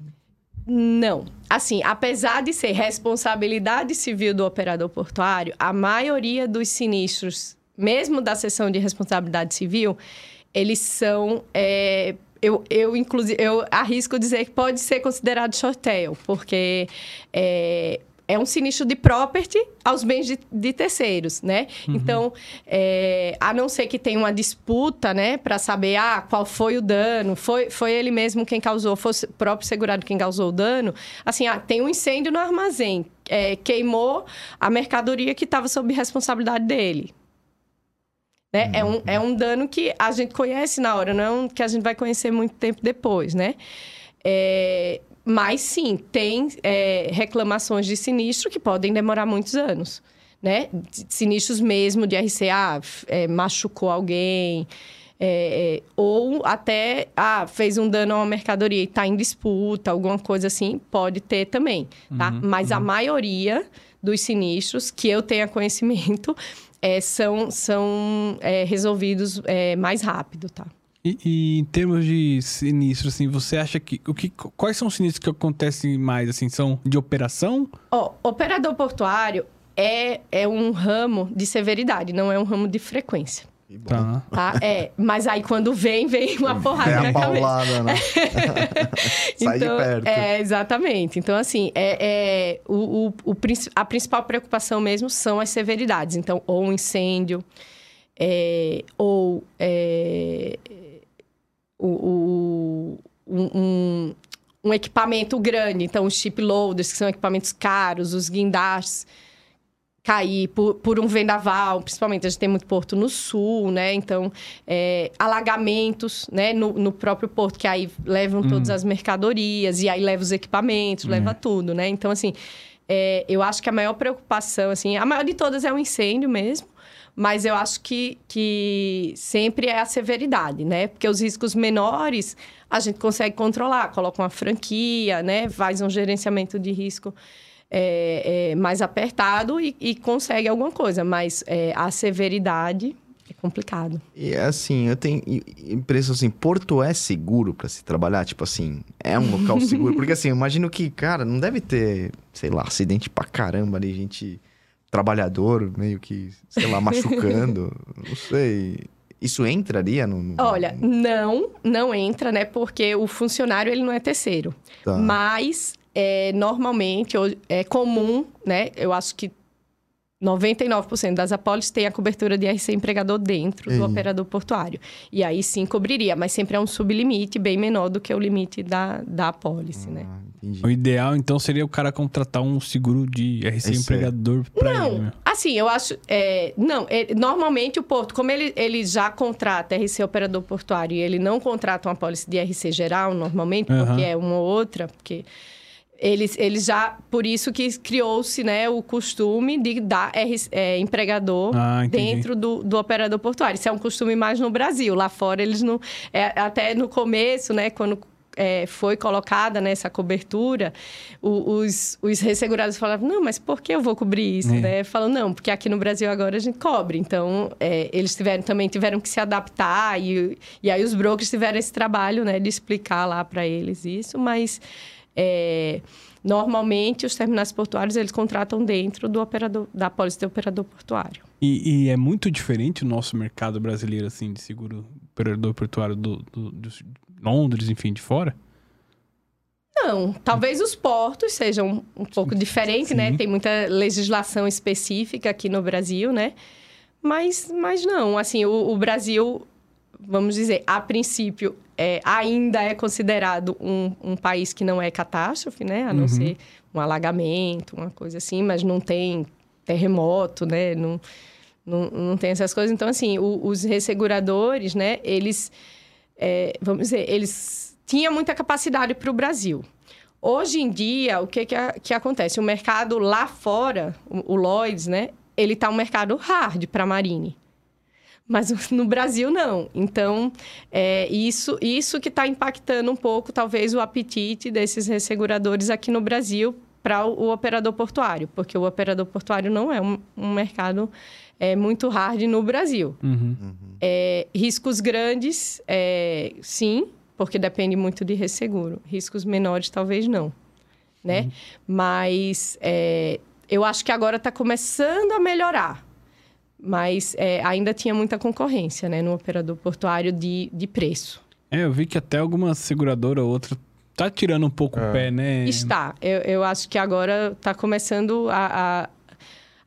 Não. Assim, apesar de ser responsabilidade civil do operador portuário, a maioria dos sinistros, mesmo da seção de responsabilidade civil, eles são é, eu, eu, inclusive, eu arrisco dizer que pode ser considerado short tail, porque é, é um sinistro de property aos bens de, de terceiros, né? Uhum. Então, é, a não ser que tenha uma disputa, né, para saber ah, qual foi o dano, foi, foi ele mesmo quem causou, foi o próprio segurado quem causou o dano. Assim, ah, tem um incêndio no armazém, é, queimou a mercadoria que estava sob responsabilidade dele. Né? Uhum. É, um, é um dano que a gente conhece na hora, não é um que a gente vai conhecer muito tempo depois, né? É, mas sim, tem é, reclamações de sinistro que podem demorar muitos anos, né? Sinistros mesmo de RCA, é, machucou alguém, é, é, ou até ah, fez um dano a uma mercadoria e está em disputa, alguma coisa assim, pode ter também, tá? Uhum, Mas uhum. a maioria dos sinistros que eu tenha conhecimento é, são, são é, resolvidos mais rápido, tá? E, e, em termos de sinistro, assim, você acha que, o que quais são os sinistros que acontecem mais, assim, são de operação? Ó, oh, operador portuário é, é um ramo de severidade, não é um ramo de frequência. Tá. tá. É, mas aí quando vem, vem uma porrada é na paulada, Né? [laughs] Sai então, de perto. É, exatamente. Então, assim, é, é o, o, o, a principal preocupação mesmo são as severidades. Então, ou um incêndio, é, ou é, o, o, um, um, equipamento grande. Então, os chip loaders, que são equipamentos caros, os guindastes cair por, por um vendaval, principalmente a gente tem muito porto no sul, né? Então, é, alagamentos, né? No, no, próprio porto, que aí levam hum. todas as mercadorias, e aí leva os equipamentos, hum. leva tudo, né? Então, assim, é, eu acho que a maior preocupação, assim, a maior de todas é o incêndio mesmo, mas eu acho que, que sempre é a severidade, né? Porque os riscos menores a gente consegue controlar, coloca uma franquia, né? Faz um gerenciamento de risco é, é, mais apertado e, e, consegue alguma coisa, mas é, a severidade é complicado. E assim, eu tenho impressão assim, Porto é seguro para se trabalhar, tipo assim, é um local seguro, [laughs] porque assim, eu imagino que, cara, não deve ter, sei lá, acidente pra caramba ali, gente trabalhador meio que, sei lá, [laughs] machucando, não sei. Isso entraria no, no, Olha, não, não entra, né? Porque o funcionário ele não é terceiro. Tá. Mas é, normalmente é comum, né? Eu acho que 99% das apólices têm a cobertura de RC empregador dentro do operador portuário. E aí sim cobriria, mas sempre é um sublimite bem menor do que o limite da, da apólice, né? ah, né? Entendi. O ideal, então, seria o cara contratar um seguro de RC Esse empregador é. para ele. Né? Assim, eu acho... É, não, é, normalmente o porto, como ele, ele já contrata RC operador portuário e ele não contrata uma apólice de RC geral, normalmente, uhum. porque é uma ou outra, porque eles, eles já, por isso que criou-se né, o costume de dar é, empregador ah, dentro do, do operador portuário. Isso é um costume mais no Brasil. Lá fora, eles não. É, até no começo, né, quando é, foi colocada nessa cobertura, o, os, os ressegurados falavam, não, mas por que eu vou cobrir isso? É. Né? Falam, não, porque aqui no Brasil agora a gente cobre. Então, é, eles tiveram também tiveram que se adaptar e, e aí os brokers tiveram esse trabalho né, de explicar lá para eles isso, mas é, normalmente, os terminais portuários, eles contratam dentro do operador, da pólice de operador portuário. E, e, é muito diferente o nosso mercado brasileiro, assim, de seguro operador portuário do, do, do Londres, enfim, de fora? Não, talvez os portos sejam um pouco diferentes, né? Tem muita legislação específica aqui no Brasil, né? Mas, mas não, assim, o, o Brasil, vamos dizer, a princípio, é, ainda é considerado um, um, país que não é catástrofe, né? A não uhum. ser um alagamento, uma coisa assim, mas não tem terremoto, né? Não, não, não tem essas coisas. Então, assim, o, os resseguradores, né? Eles, é, vamos dizer, eles tinham muita capacidade para o Brasil. Hoje em dia, o que, que, que acontece? O mercado lá fora, o, o Lloyds, né? Ele está um mercado hard para a Marine mas [laughs] no Brasil não. Então, é isso, isso que está impactando um pouco, talvez, o apetite desses resseguradores aqui no Brasil para o, o, operador portuário, porque o operador portuário não é um, um mercado é, muito hard no Brasil. Uhum. Uhum. É, riscos grandes, é, sim, porque depende muito de resseguro. Riscos menores, talvez não. Né? Uhum. Mas é, eu acho que agora está começando a melhorar mas é, ainda tinha muita concorrência né, no operador portuário de, de preço. É, eu vi que até alguma seguradora ou outra tá tirando um pouco o pé, né? Está. Eu, eu acho que agora está começando a, a,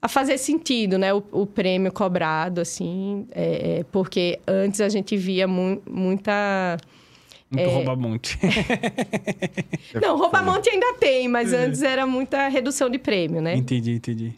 a, fazer sentido, né? O, o prêmio cobrado, assim, é, é, porque antes a gente via mu muita... Muito rouba-monte. [laughs] Não, rouba-monte ainda tem, mas antes era muita redução de prêmio, né? Entendi, entendi.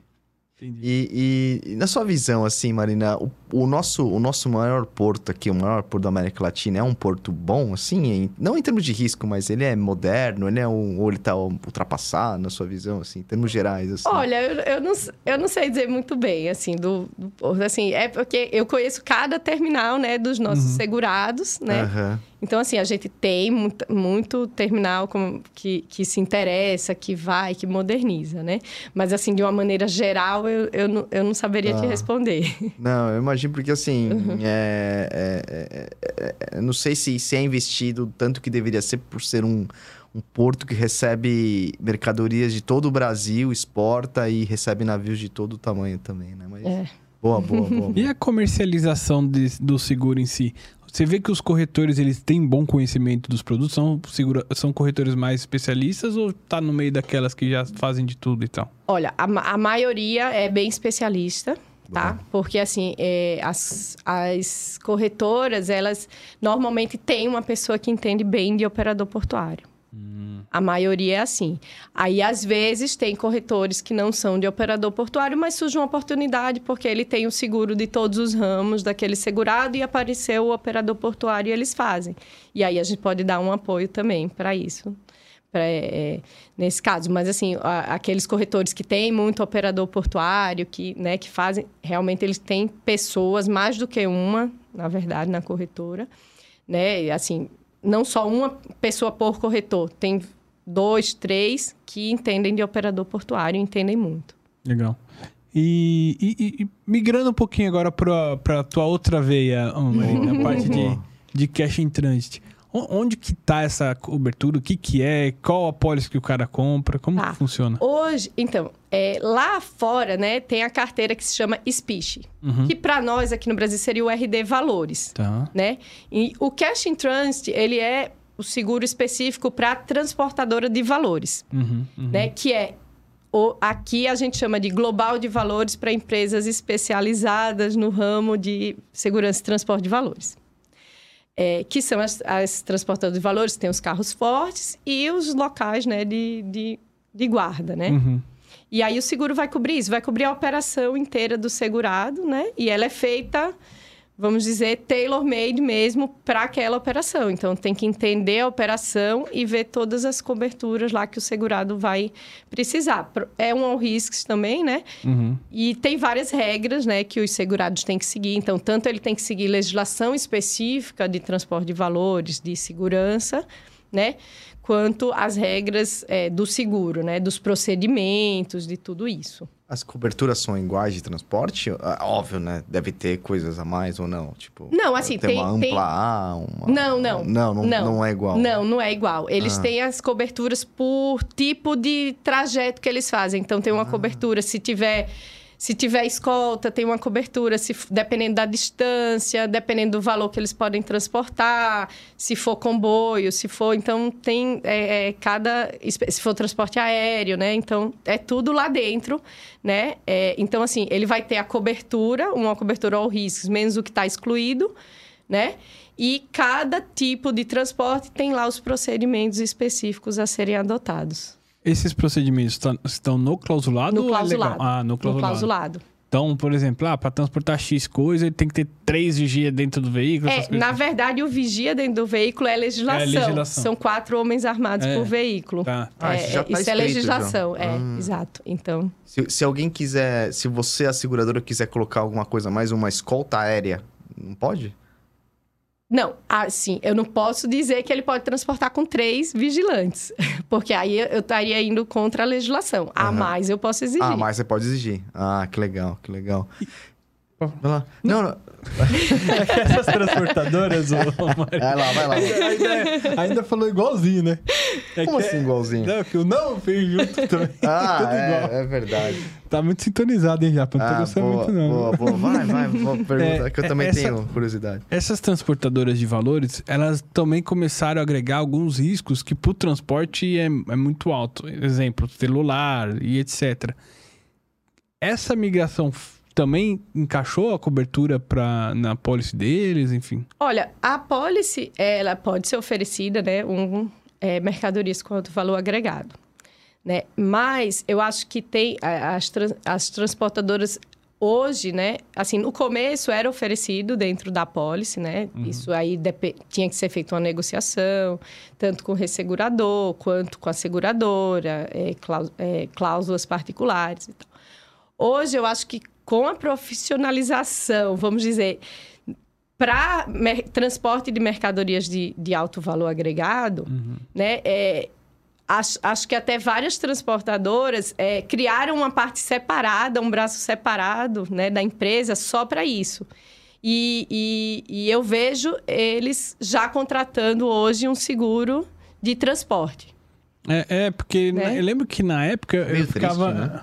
E, e, e, na sua visão, assim, Marina, o, o, nosso, o nosso maior porto aqui, o maior porto da América Latina, é um porto bom, assim? Em, não em termos de risco, mas ele é moderno, ele é um, ou ele está ultrapassado, na sua visão, assim, em termos gerais, assim? Olha, eu, eu, não, eu não sei dizer muito bem, assim, do, do assim, é porque eu conheço cada terminal, né, dos nossos uhum. segurados, né? Uhum. Então, assim, a gente tem muito, muito terminal que, que se interessa, que vai, que moderniza, né? Mas, assim, de uma maneira geral, eu, eu, não, eu não saberia ah. te responder. Não, eu imagino porque, assim, uhum. é, é, é, é, não sei se, se é investido tanto que deveria ser por ser um, um porto que recebe mercadorias de todo o Brasil, exporta e recebe navios de todo o tamanho também, né? Mas... É. Boa, boa, boa, [laughs] boa. E a comercialização de, do seguro em si? Você vê que os corretores eles têm bom conhecimento dos produtos? São, segura, são corretores mais especialistas ou tá no meio daquelas que já fazem de tudo e tal? Olha, a, a maioria é bem especialista, tá? Porque, assim, é, as, as corretoras, elas normalmente têm uma pessoa que entende bem de operador portuário. A maioria é assim. Aí, às vezes, tem corretores que não são de operador portuário, mas surge uma oportunidade porque ele tem o seguro de todos os ramos daquele segurado e apareceu o operador portuário e eles fazem. E aí a gente pode dar um apoio também para isso. Pra, é, nesse caso, mas assim, a, aqueles corretores que têm muito operador portuário, que, né, que fazem, realmente eles têm pessoas, mais do que uma, na verdade, na corretora, né, assim, não só uma pessoa por corretor, tem dois, três que entendem de operador portuário, entendem muito. Legal. E, e, e migrando um pouquinho agora para a tua outra veia, a [laughs] parte de, de cash in transit. Onde que tá essa cobertura? O que que é? Qual a pólice que o cara compra? Como tá. que funciona? Hoje, então, é, lá fora, né, tem a carteira que se chama SPICH, uhum. que para nós aqui no Brasil seria o RD Valores, tá. né? E o Cash in Transit, ele é o seguro específico para transportadora de valores, uhum, uhum. né? Que é o, aqui a gente chama de global de valores para empresas especializadas no ramo de segurança e transporte de valores. É, que são as, as, transportadoras de valores, tem os carros fortes e os locais né, de, de, de guarda, né? Uhum. E aí o seguro vai cobrir isso, vai cobrir a operação inteira do segurado, né? E ela é feita vamos dizer, tailor-made mesmo para aquela operação. Então, tem que entender a operação e ver todas as coberturas lá que o segurado vai precisar. É um all risks também, né? Uhum. E tem várias regras, né, que os segurados têm que seguir. Então, tanto ele tem que seguir legislação específica de transporte de valores, de segurança, né? Quanto as regras é, do seguro, né? Dos procedimentos, de tudo isso. As coberturas são iguais de transporte? Ah, óbvio, né? Deve ter coisas a mais ou não? Tipo, não, assim, tem, tem uma ampla tem... A, uma... Não, não. Não, não, não, não é igual. Não, não é igual. Eles ah. têm as coberturas por tipo de trajeto que eles fazem. Então, tem uma ah. cobertura, se tiver se tiver escolta, tem uma cobertura, se, dependendo da distância, dependendo do valor que eles podem transportar, se for comboio, se for. Então, tem é, é, cada. Se for transporte aéreo, né? Então, é tudo lá dentro, né? É, então, assim, ele vai ter a cobertura, uma cobertura ao risco, menos o que está excluído, né? E cada tipo de transporte tem lá os procedimentos específicos a serem adotados. Esses procedimentos estão no clausulado? No clausulado. É ah, no clausulado. No clausulado. Então, por exemplo, ah, para transportar X coisa, ele tem que ter três vigias dentro do veículo? É, na verdade, o vigia dentro do veículo é legislação. É legislação. São quatro homens armados é. por veículo. Tá. Ah, isso, é, já tá isso escrito, é legislação, já. é, hum. exato. Então. Se, se alguém quiser, se você, a seguradora, quiser colocar alguma coisa mais, uma escolta aérea, não pode? Não, assim, eu não posso dizer que ele pode transportar com três vigilantes, [laughs] porque aí eu estaria indo contra a legislação. A mais eu posso exigir. A mais você pode exigir. Ah, que legal, que legal. Vai lá. Não, não. É [laughs] essas transportadoras, ô, Vai lá, vai lá. ainda, ainda- ainda falou igualzinho, né? É Como assim é- igualzinho? Não, que o não fez junto [laughs] também. Ah, Tudo igual. é, é verdade. Tá muito sintonizado, hein, Japa? Não tô Ah, gostando boa, muito, não. boa, boa. Vai, vai, vou [laughs] perguntar, É, que eu também essa- tenho curiosidade. Essas transportadoras de valores, elas também começaram a agregar alguns riscos que para o transporte é, é muito alto. Exemplo, celular e etc. Essa migração também encaixou a cobertura pra, na policy deles, enfim? Olha, a policy, ela pode ser oferecida, né, um é, mercadorias alto valor agregado, né? Mas eu acho que tem as, as transportadoras hoje, né, assim, no começo era oferecido dentro da policy, né? Isso aí tinha que ser feita uma negociação, tanto com o ressegurador quanto com a seguradora, é, é, cláusulas particulares e tal. Hoje eu acho que com a profissionalização, vamos dizer, para transporte de mercadorias de, de alto valor agregado, né? é, acho, acho que até várias transportadoras é, criaram uma parte separada, um braço separado né, da empresa só para isso. E, e, e eu vejo eles já contratando hoje um seguro de transporte. É, é, porque Né? na- eu lembro que na época Meio eu ficava... triste, né?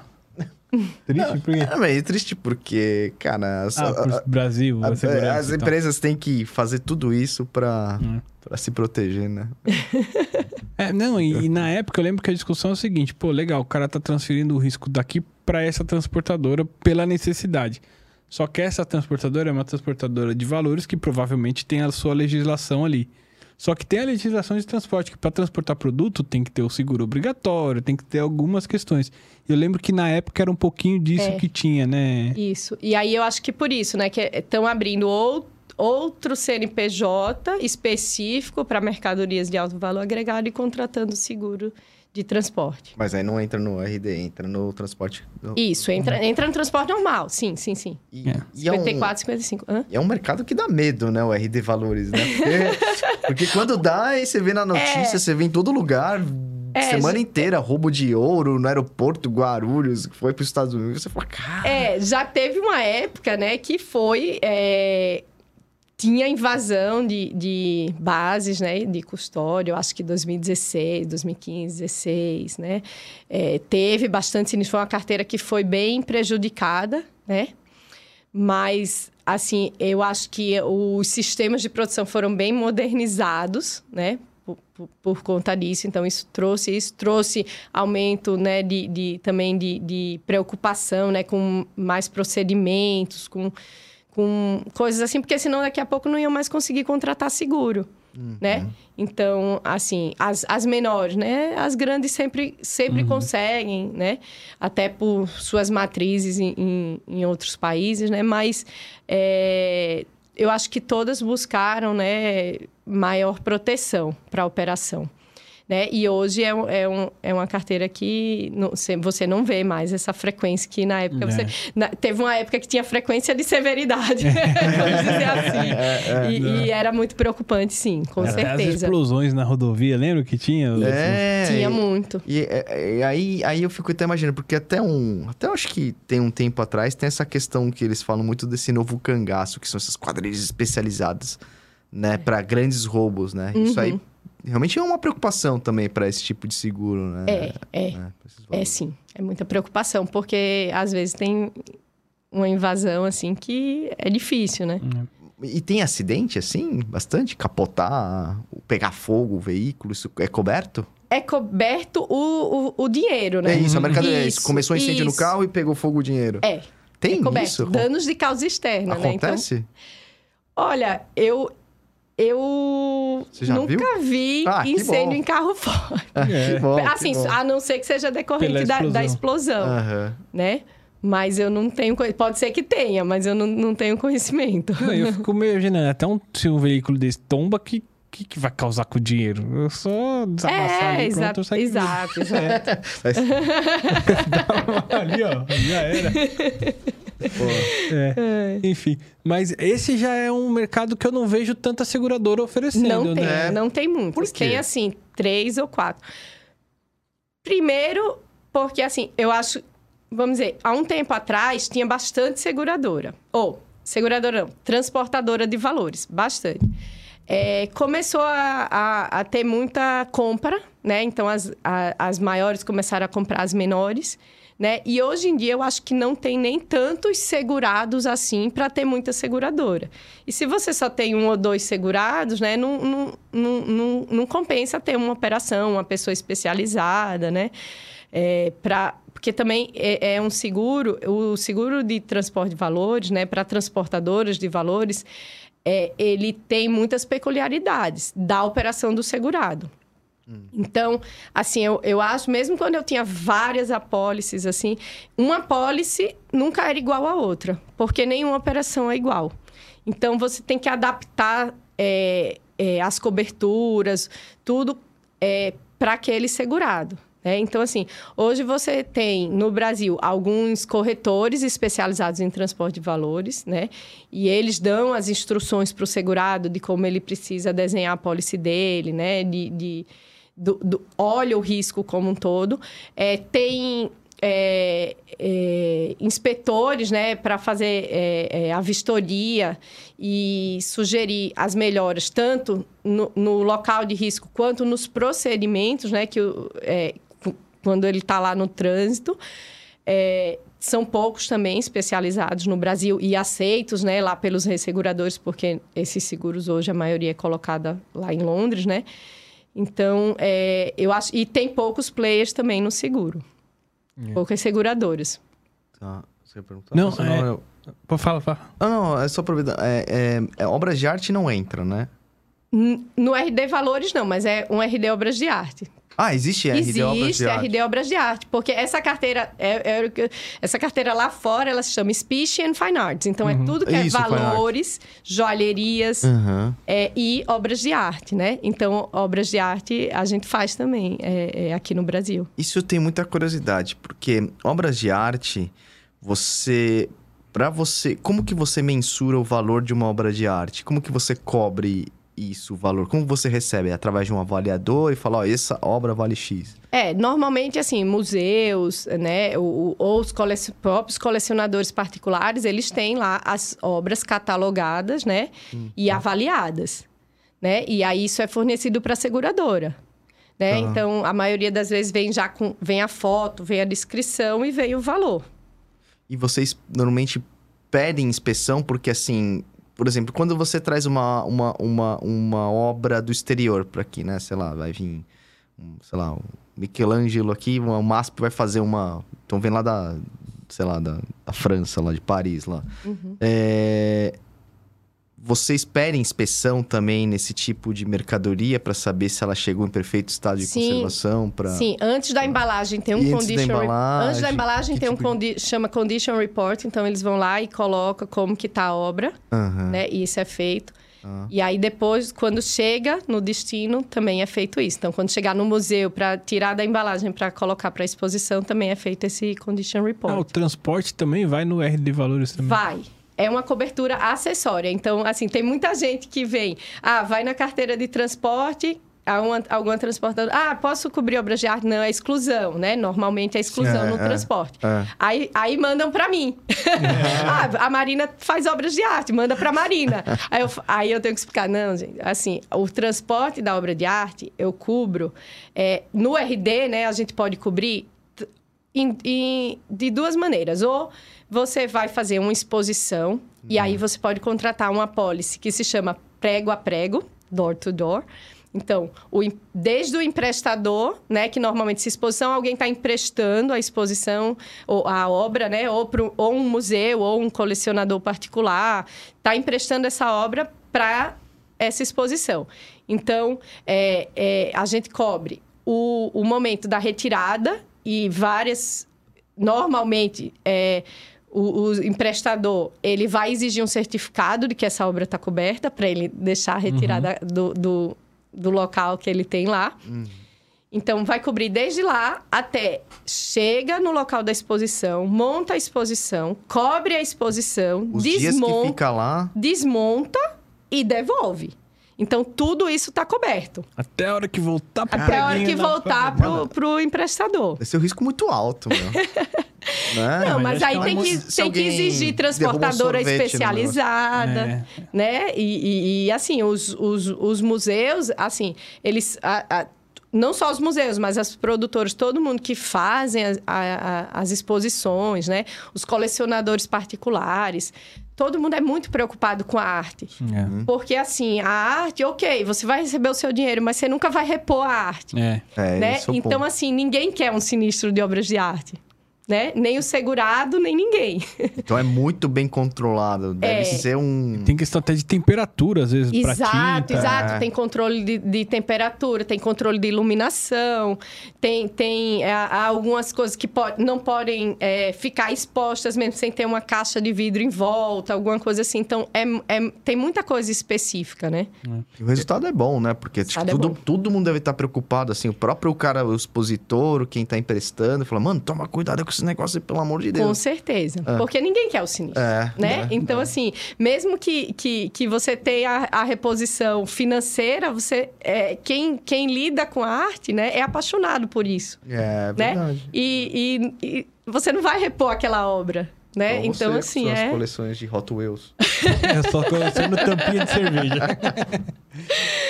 Triste? Por quê? É meio triste porque, cara, as, Ah, a- Brasil, a- a as empresas têm que fazer tudo isso pra, Hum. pra se proteger, né? [laughs] É, não, e, e na época eu lembro que a discussão é o seguinte, pô, legal, o cara tá transferindo o risco daqui para essa transportadora pela necessidade. Só que essa transportadora é uma transportadora de valores que provavelmente tem a sua legislação ali. Só que tem a legislação de transporte, que para transportar produto tem que ter o seguro obrigatório, tem que ter algumas questões. Eu lembro que na época era um pouquinho disso É. que tinha, né? Isso. E aí eu acho que por isso, né, que estão abrindo ou- outro CNPJ específico para mercadorias de alto valor agregado e contratando seguro de transporte. Mas aí não entra no RD, entra no transporte. Isso, entra, entra no transporte normal, sim, sim, sim. E, É. e é um- 54, 55. Hã? E é um mercado que dá medo, né? O RD Valores, né? Porque, [laughs] porque quando dá, aí você vê na notícia, É. você vê em todo lugar, É, semana já- inteira, roubo de ouro no aeroporto Guarulhos, que foi para os Estados Unidos. Você fala, cara. É, já teve uma época, né, que foi. é, tinha invasão de, de bases, né, de custódia, eu acho que 2016, 2015, 2016, né? É, teve bastante foi uma carteira que foi bem prejudicada, né? Mas, assim, eu acho que os sistemas de produção foram bem modernizados, né? Por, por- por conta disso, então isso trouxe isso trouxe aumento, né, de, de- também de, de preocupação, né, com mais procedimentos, com, com coisas assim, porque senão daqui a pouco não iam mais conseguir contratar seguro, né? Então, assim, as, as menores, né? As grandes sempre, sempre conseguem, né? Até por suas matrizes em, em, em outros países, né? Mas é, eu acho que todas buscaram, né? Maior proteção para a operação. Né? E hoje é, um- é, um, é uma carteira que não- você- não vê mais essa frequência que na época É. você... na- teve uma época que tinha frequência de severidade, [laughs] vamos dizer assim. e, e era muito preocupante, sim, com Até as certeza. explosões na rodovia, lembra que tinha? É, Tinha e- muito. E, é, é, aí, aí eu fico até imaginando, porque até um. Até acho que tem um tempo atrás, tem essa questão que eles falam muito desse novo cangaço, que são essas quadrilhas especializadas, né, para grandes roubos, né? Isso aí realmente é uma preocupação também para esse tipo de seguro, né? É, é. né, É sim, é muita preocupação, porque às vezes tem uma invasão assim que é difícil, né? E tem acidente assim, bastante? Capotar, pegar fogo o veículo, isso é coberto? É coberto o, o, o dinheiro, né? É isso, a mercadoria. Isso, Começou incêndio no isso. carro e pegou fogo o dinheiro. É, Tem é coberto. isso? Danos de causa externa, né? Então, Acontece? olha, eu eu Você já nunca viu? vi Ah, incêndio em carro [laughs] forte. É. Bom, assim, bom. a não ser que seja decorrente Pela da, da explosão. Aham. né? Mas eu não tenho... Pode ser que tenha, mas eu não, não tenho conhecimento. Não, eu fico meio imaginando, até um, se um veículo desse tomba, que, que, que vai causar com o dinheiro? Eu só desamassar É, ali, pronto, exato, eu saio exato, exato. [laughs] [laughs] Mas, ali, ó, já era. pô, É. Enfim, mas esse já é um mercado que eu não vejo tanta seguradora oferecendo, Não tem, né? É. não tem muitas. Por quê? Tem, assim, três ou quatro. Primeiro, porque, assim, eu acho... Vamos dizer, há um tempo atrás, tinha bastante seguradora. Ou, seguradora não, transportadora de valores, bastante. É, começou a, a, a, ter muita compra, né? Então, as, a, as maiores começaram a comprar as menores, né? E hoje em dia, eu acho que não tem nem tantos segurados assim para ter muita seguradora. E se você só tem um ou dois segurados, né? Não, não, não, não, não compensa ter uma operação, uma pessoa especializada, né? É, para porque também é, é, um seguro, o seguro de transporte de valores, né, para transportadoras de valores, é, ele tem muitas peculiaridades da operação do segurado. Hum. Então, assim, eu, eu acho, mesmo quando eu tinha várias apólices, assim, uma apólice nunca era igual à outra, porque nenhuma operação é igual. Então, você tem que adaptar é, é, as coberturas, tudo é, para aquele segurado. Né? Então, assim, hoje você tem no Brasil alguns corretores especializados em transporte de valores, né? E eles dão as instruções para o segurado de como ele precisa desenhar a pólice dele, né? De, de do, do, olha o risco como um todo. É, tem é, é, inspetores né, para fazer é, é, a vistoria e sugerir as melhoras, tanto no, no, local de risco quanto nos procedimentos né, que, é, quando ele está lá no trânsito. É, são poucos também especializados no Brasil e aceitos, né, lá pelos resseguradores, porque esses seguros hoje a maioria é colocada lá em Londres, né? Então, é, eu acho e tem poucos players também no seguro, é. poucas seguradoras. Tá, você perguntar? Não, é... não eu... Pô, fala, fala. Não, não, é só para é, é, é, obras de arte não entra, né? No RD Valores não, mas é um RD Obras de Arte. Ah, existe RD existe Obras de Arte. RD Obras de Arte, porque essa carteira, é, é, essa carteira lá fora, ela se chama Speech and Fine Arts. Então, é uhum. é tudo que Isso, é valores, joalherias uhum. é, e obras de arte, né? Então, obras de arte a gente faz também é, é, aqui no Brasil. Isso eu tenho muita curiosidade, porque obras de arte, você... Para você... Como que você mensura o valor de uma obra de arte? Como que você cobre isso, o valor? Como você recebe? Através de um avaliador e fala, ó, essa obra vale X? É, normalmente, assim, museus, né, ou, ou os colec próprios colecionadores particulares, eles têm lá as obras catalogadas, né, hum, e avaliadas, né? E aí isso é fornecido para a seguradora. Né? Tá. Então, a maioria das vezes vem já com vem a foto, vem a descrição e vem o valor. E vocês normalmente pedem inspeção porque assim, por exemplo, quando você traz uma, uma, uma, uma obra do exterior para aqui, né? Sei lá, vai vir, sei lá, um Michelangelo aqui, uma MASP vai fazer uma... Então vem lá da, sei lá, da, da França, lá de Paris, lá. Uhum. É, vocês pedem inspeção também nesse tipo de mercadoria para saber se ela chegou em perfeito estado de sim, conservação? Pra... Sim, antes da embalagem tem um e condition. Antes da embalagem, antes da embalagem tem tipo... um condi... chama condition report, então eles vão lá e colocam como que tá a obra, uhum. né? E isso é feito. Uhum. E aí depois, quando chega no destino, também é feito isso. Então, quando chegar no museu para tirar da embalagem para colocar para exposição, também é feito esse condition report. Ah, o transporte também vai no RD Valores também? Vai é uma cobertura acessória. Então, assim, tem muita gente que vem, ah, vai na carteira de transporte, alguma, alguma transportadora, ah, posso cobrir obras de arte? Não, é exclusão, né? Normalmente é exclusão é, no é, transporte. É. Aí, aí mandam para mim. [laughs] ah, a Marina faz obras de arte, manda para a Marina. [laughs] aí, eu, aí eu tenho que explicar, não, gente, assim, o transporte da obra de arte eu cubro. É, no RD, né, a gente pode cobrir em, em, de duas maneiras. Ou você vai fazer uma exposição e aí você pode contratar uma apólice que se chama prego a prego, door to door. Então, o, desde o emprestador, né, que normalmente se exposição alguém está emprestando a exposição ou a obra, né, ou, pro, ou um museu ou um colecionador particular está emprestando essa obra para essa exposição. Então, é, é, a gente cobre o, o momento da retirada e várias normalmente é, o, o, emprestador ele vai exigir um certificado de que essa obra está coberta para ele deixar retirada uhum. do, do, do, local que ele tem lá. Uhum. Então, vai cobrir desde lá até chega no local da exposição, monta a exposição, cobre a exposição, Os desmonta, lá... desmonta e devolve. Então, tudo isso está coberto. Até a hora que voltar para Até a hora que voltar para o emprestador. Esse é um risco muito alto, meu. [laughs] Né? Não, mas aí é tem que, tem que exigir um transportadora no especializada, né? E, e- e, assim, os, os, os museus, assim, eles... a- a- não só os museus, mas as produtoras, todo mundo que fazem as, a- a- as exposições, né? Os colecionadores particulares, todo mundo é muito preocupado com a arte. É. Porque, assim, a arte, ok, você vai receber o seu dinheiro, mas você nunca vai repor a arte É. É, né? é Então, assim, ninguém quer um sinistro de obras de arte. Né? Nem o segurado, nem ninguém. [laughs] Então é muito bem controlado. Deve É. ser um. Tem questão até de temperatura, às vezes, pra Exato, tinta. exato. É. Tem controle de, de temperatura, tem controle de iluminação, tem, tem é, há algumas coisas que po- não podem é, ficar expostas mesmo sem ter uma caixa de vidro em volta, alguma coisa assim. Então, é, é- tem muita coisa específica, né? O resultado é bom, né? Porque é tudo, bom. todo mundo deve estar preocupado, assim. O próprio cara, o expositor, quem tá emprestando, fala, mano, toma cuidado com esse negócio pelo amor de Com Deus. certeza. É. Porque ninguém quer o sinistro. É, né? é, então, é. assim, mesmo que, que, que você tenha a, a reposição financeira, você é, quem, quem lida com a arte, né, é apaixonado por isso, É, né? verdade. E, e- e você não vai repor aquela obra, né? Então, você, assim, com suas é... coleções de Hot Wheels. [laughs] É só colecionando tampinha de cerveja. [laughs]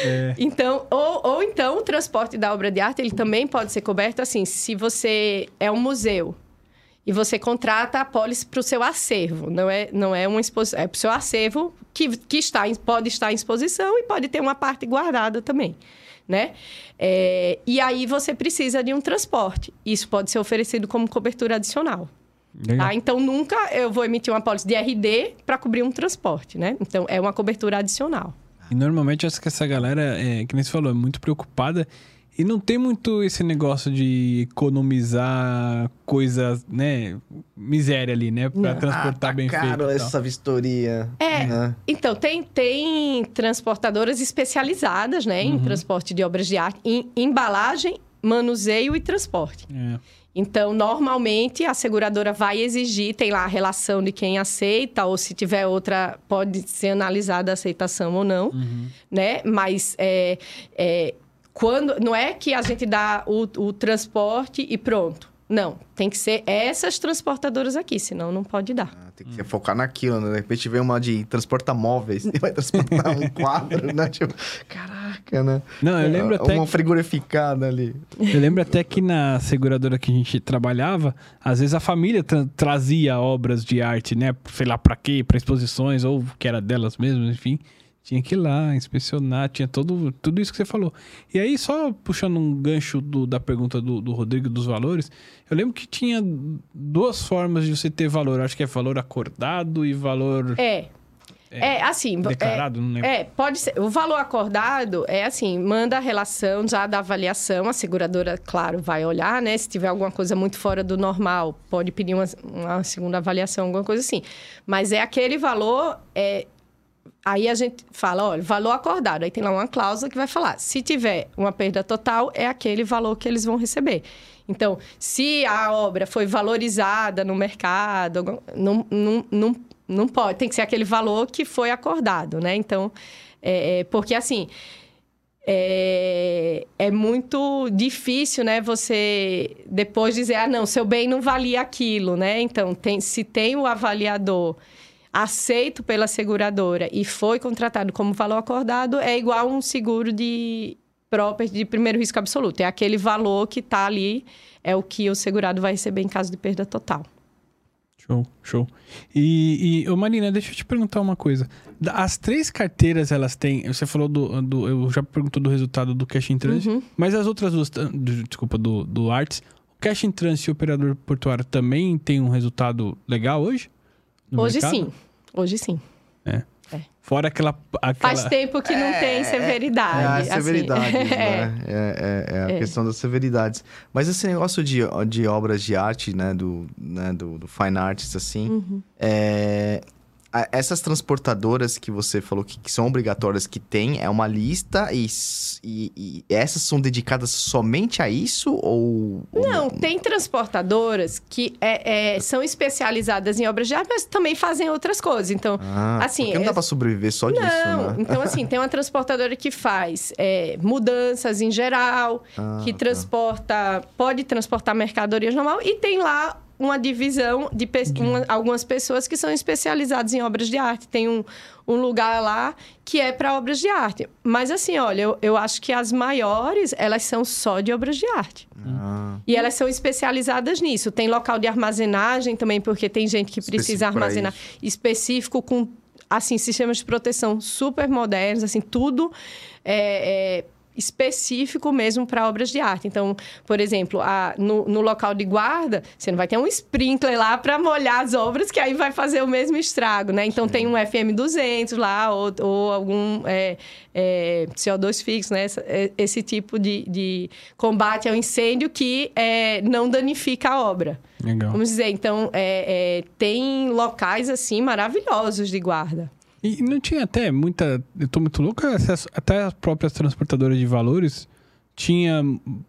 É. Então, ou, ou então o transporte da obra de arte, ele também pode ser coberto assim, se você é um museu e você contrata a pólice para o seu acervo, não é, não é uma exposição, é para o seu acervo que, que está, em- pode estar em exposição e pode ter uma parte guardada também, né? É, e aí você precisa de um transporte. Isso pode ser oferecido como cobertura adicional. Tá? Então, nunca eu vou emitir uma pólice de RD para cobrir um transporte, né? Então, é uma cobertura adicional. E normalmente acho que essa galera, é, que nem você falou, é muito preocupada e não tem muito esse negócio de economizar coisas, né? Miséria ali, né? Pra Não. transportar ah, tá bem caro feito. e tal. essa vistoria. É. né? Então, tem, tem transportadoras especializadas né, em transporte de obras de arte, em embalagem, manuseio e transporte. É. Então, normalmente, a seguradora vai exigir, tem lá a relação de quem aceita, ou se tiver outra, pode ser analisada a aceitação ou não, né? Mas é, é, quando não é que a gente dá o, o transporte e pronto. Não, tem que ser essas transportadoras aqui, senão não pode dar. Ah, Tem que focar naquilo, né? De repente vem uma de transporta móveis, [laughs] vai transportar um [laughs] quadro, né? Tipo, caraca, né? Não, eu lembro até Uma frigorificada ali. Eu lembro até que na seguradora que a gente trabalhava, às vezes a família tra- trazia obras de arte, né? Sei lá pra quê, pra exposições, ou que era delas mesmas, enfim. Tinha que ir lá, inspecionar, tinha todo, tudo isso que você falou. E aí, só puxando um gancho do- da pergunta do, do Rodrigo dos valores, eu lembro que tinha duas formas de você ter valor. Acho que é valor acordado e valor É. É, assim. é- declarado, não lembro. É, pode ser. O valor acordado é assim, manda a relação já da avaliação, a seguradora, claro, vai olhar, né? Se tiver alguma coisa muito fora do normal, pode pedir uma, uma segunda avaliação, alguma coisa assim. Mas é aquele valor, é, aí a gente fala, olha, valor acordado. Aí tem lá uma cláusula que vai falar, se tiver uma perda total, é aquele valor que eles vão receber. Então, se a obra foi valorizada no mercado, não, não, não, não pode, tem que ser aquele valor que foi acordado, né? Então, é, é, porque assim, é, é muito difícil, né? Você depois dizer, ah, não, seu bem não valia aquilo, né? Então, tem, se tem o avaliador aceito pela seguradora e foi contratado como valor acordado, é igual um seguro de property de primeiro risco absoluto. É aquele valor que está ali, é o que o segurado vai receber em caso de perda total. Show, show. E, e ô Marina, deixa eu te perguntar uma coisa. As três carteiras, elas têm. Você falou do. do eu já perguntou do resultado do Cash in Transit, Uhum. mas as outras duas. do- desculpa, do, do Arts. O Cash in Transit e o operador portuário também tem um resultado legal hoje? Hoje mercado? sim. Hoje sim. Fora aquela. aquela... Faz tempo que não tem É, severidade. a assim. severidade, [laughs] É. né? É, é- é a É. questão das severidades. Mas esse negócio de, de obras de arte, né? Do, né, do, do Fine Arts, assim... Uhum. é, essas transportadoras que você falou que, que são obrigatórias, que tem, é uma lista e, e- e essas são dedicadas somente a isso? Ou... ou Não, tem transportadoras que é, é, são especializadas em obras de arte, mas também fazem outras coisas. Então, Ah, assim, porque não dá é- pra sobreviver só disso, não. né? Então, assim, tem uma transportadora que faz é, mudanças em geral, Ah, que tá. transporta, pode transportar mercadorias normal, e tem lá uma divisão de pe uma, algumas pessoas que são especializadas em obras de arte. Tem um, um lugar lá que é para obras de arte. Mas assim, olha, eu, eu acho que as maiores, elas são só de obras de arte. Ah, E elas são especializadas nisso. Tem local de armazenagem também, porque tem gente que precisa Específico armazenar específico com assim sistemas de proteção super modernos, assim tudo é, é específico mesmo para obras de arte. Então, por exemplo, a- no, no local de guarda, você não vai ter um sprinkler lá para molhar as obras, que aí vai fazer o mesmo estrago, né? Então, tem um FM200 lá, ou, ou algum é, é, CO2 fixo, né? Essa- é- Esse tipo de, de combate ao incêndio que é, não danifica a obra. Legal. Vamos dizer, então, é, é, tem locais, assim, maravilhosos de guarda. E não tinha até muita. Eu tô muito louco, até as próprias transportadoras de valores tinha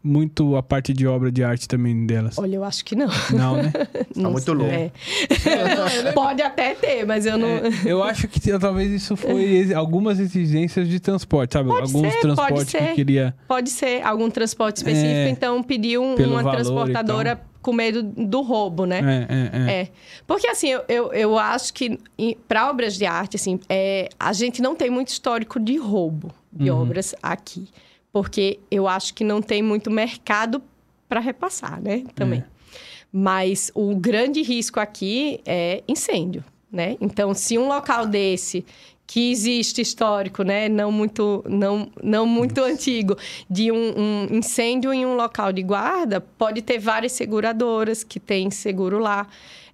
muito a parte de obra de arte também delas. Olha, eu acho que não. Não, né? [laughs] Não muito sei. louco. É. [laughs] Pode até ter, mas eu não. É, eu acho que talvez isso foi algumas exigências de transporte, sabe? Pode Alguns ser, pode transportes que ser. queria. Pode ser algum transporte específico, É. então pediu um- uma valor transportadora com medo do roubo, né? É, é, é. É. Porque, assim, eu, eu, eu acho que para obras de arte, assim, é, a gente não tem muito histórico de roubo de Uhum. obras aqui. Porque eu acho que não tem muito mercado para repassar, né? Também. É. Mas o grande risco aqui é incêndio, né? Então, se um local desse que existe histórico, né, não muito, não, não muito antigo, de um, um incêndio em um local de guarda, pode ter várias seguradoras que têm seguro lá,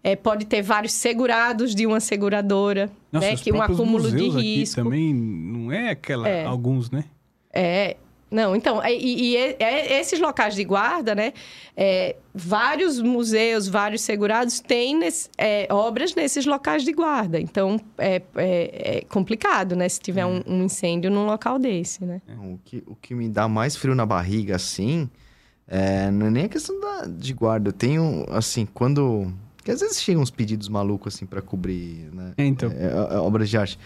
É, pode ter vários segurados de uma seguradora, Nossa, né, que um acúmulo de risco. também não é aquela. É. Alguns, né? É, não, então, e, e- e é- esses locais de guarda, né? é, vários museus, vários segurados têm nesse- é, obras nesses locais de guarda. Então, é, é- é complicado, né? Se tiver um, um incêndio num local desse, né? O que, o que me dá mais frio na barriga, assim, é, não é nem a questão da, de guarda. Eu tenho, assim, quando. Porque às vezes chegam uns pedidos malucos, assim, pra cobrir, né? É, então. É, é, obras de arte.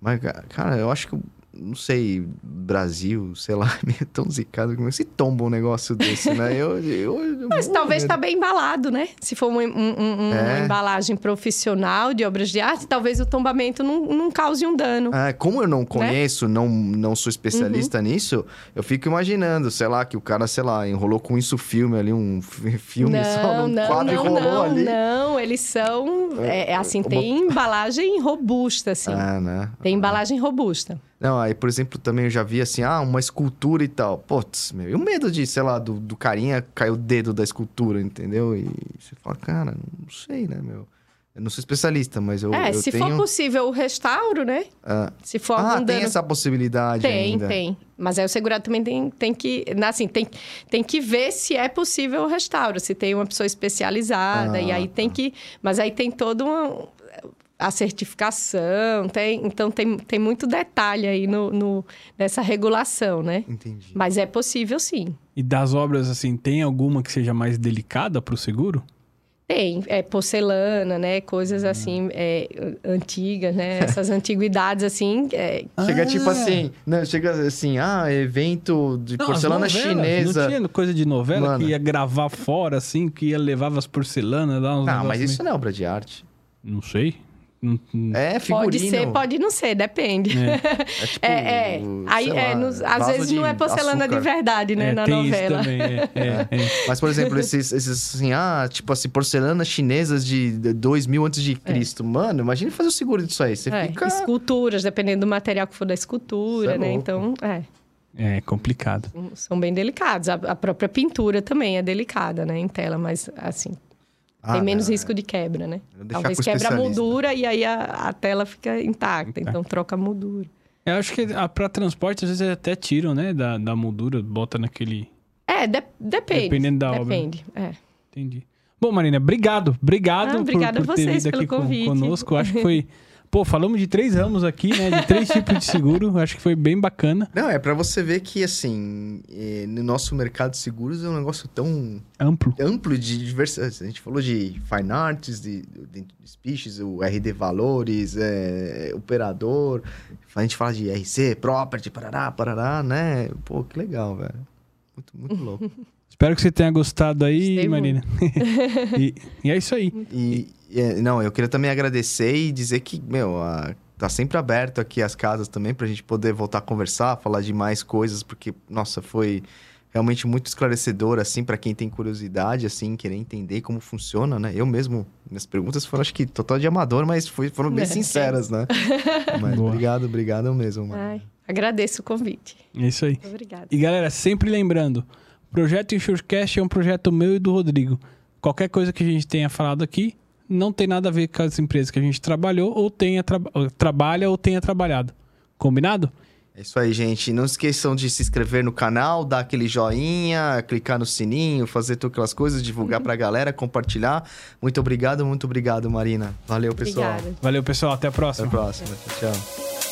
Mas, ca- cara, eu acho que, não sei, Brasil, sei lá, é [laughs] meio tão zicado. Como é se tomba um negócio desse, né? Eu, eu, eu Mas morro talvez de tá medo. bem embalado, né? Se for um- um- um- uma É. embalagem profissional de obras de arte, talvez o tombamento não, não cause um dano. Ah, como eu Né? não conheço, não, não sou especialista Uhum. nisso, eu fico imaginando, sei lá, que o cara, sei lá, enrolou com isso filme ali, um fi- filme só Não, num não, quadro não, rolou não, ali. não. Eles são, é, é assim, tem embalagem robusta, assim. Ah, né? Tem embalagem robusta. Não, aí, por exemplo, também eu já vi assim, ah, uma escultura e tal. Putz, meu, e o medo de, sei lá, do, do carinha cair o dedo da escultura, entendeu? E você fala, cara, não sei, né, meu? Eu não sou especialista, mas eu, é, eu se tenho... for possível o restauro, né? Ah, Se for ah, tem dano... essa possibilidade Tem, ainda. tem. Mas aí o segurado também tem, tem que, assim, tem, tem que ver se é possível o restauro, se tem uma pessoa especializada, Ah, e aí tem tá. que. Mas aí tem toda uma. A certificação, tem, então tem, tem muito detalhe aí no, no, nessa regulação, né? Entendi. Mas é possível sim. E das obras, assim, tem alguma que seja mais delicada pro seguro? Tem, é porcelana, né? Coisas Hum. assim, é, antigas, né? Essas [laughs] antiguidades, assim, é, Chega Ah. tipo assim, não, chega assim, ah, evento de Não, porcelana as novelas, chinesa. Não tinha coisa de novela Mano. que ia gravar fora, assim, que ia levar as porcelanas lá. Ah, mas negócios isso não é obra de arte. meio- Não sei. É figurino. pode ser, pode não ser, depende. [laughs] É tipo, É, é. Aí, sei é, lá, nos- às vezes não de é porcelana de açúcar. verdade, né? é, na tem novela. isso também. É, é, é. Mas, por exemplo, esses, esses assim, ah, tipo assim, porcelanas chinesas de 2000 antes de Cristo. Mano, imagina fazer o seguro disso aí. Você É, fica... Esculturas, dependendo do material que for da escultura, é né? louco. Então, é, É complicado. são bem delicados. A, a própria pintura também é delicada, né? Em tela, mas assim, Ah, tem menos não, risco de quebra, né? Talvez quebra a moldura e aí a, a tela fica intacta. Intacta. Então, troca a moldura. Eu acho que a, pra transporte, às vezes até tiram, né? Da, da moldura, bota naquele. É, de- depende. Dependendo da obra. Depende, é. Entendi. Bom, Marina, obrigado. Obrigado Ah, por, obrigada por a ter vocês vindo aqui pelo convite. conosco. Acho que foi. [laughs] Pô, falamos de três ramos aqui, né? De três [laughs] tipos de seguro. Acho que foi bem bacana. Não, é pra você ver que, assim, eh, no nosso mercado de seguros é um negócio tão Amplo. amplo de diversas. A gente falou de fine arts, de, de species, o RD Valores, é, operador. A gente fala de RC, property, parará, parará, né? Pô, que legal, velho. Muito, muito louco. [laughs] Espero que você tenha gostado aí, Marina. [laughs] e, e é isso aí. E, e, não, eu queria também agradecer e dizer que, meu, a, tá sempre aberto aqui as casas também pra gente poder voltar a conversar, falar de mais coisas, porque, nossa, foi realmente muito esclarecedor, assim, para quem tem curiosidade, assim, querer entender como funciona, né? Eu mesmo, minhas perguntas foram, acho que, total de amador, mas foi, foram bem É, sinceras, né? [laughs] Mas Boa. obrigado, obrigado mesmo, mano. Ai, agradeço o convite. É isso aí. Obrigada. E galera, sempre lembrando, o projeto Insurecast é um projeto meu e do Rodrigo. Qualquer coisa que a gente tenha falado aqui não tem nada a ver com as empresas que a gente trabalhou ou tenha tra trabalha ou tenha trabalhado. Combinado? É isso aí, gente. Não esqueçam de se inscrever no canal, dar aquele joinha, clicar no sininho, fazer todas aquelas coisas, divulgar pra galera, compartilhar. Muito obrigado, muito obrigado, Marina. Valeu, pessoal. Obrigada. Valeu, pessoal. Até a Até próxima. a próxima. Tchau, tchau.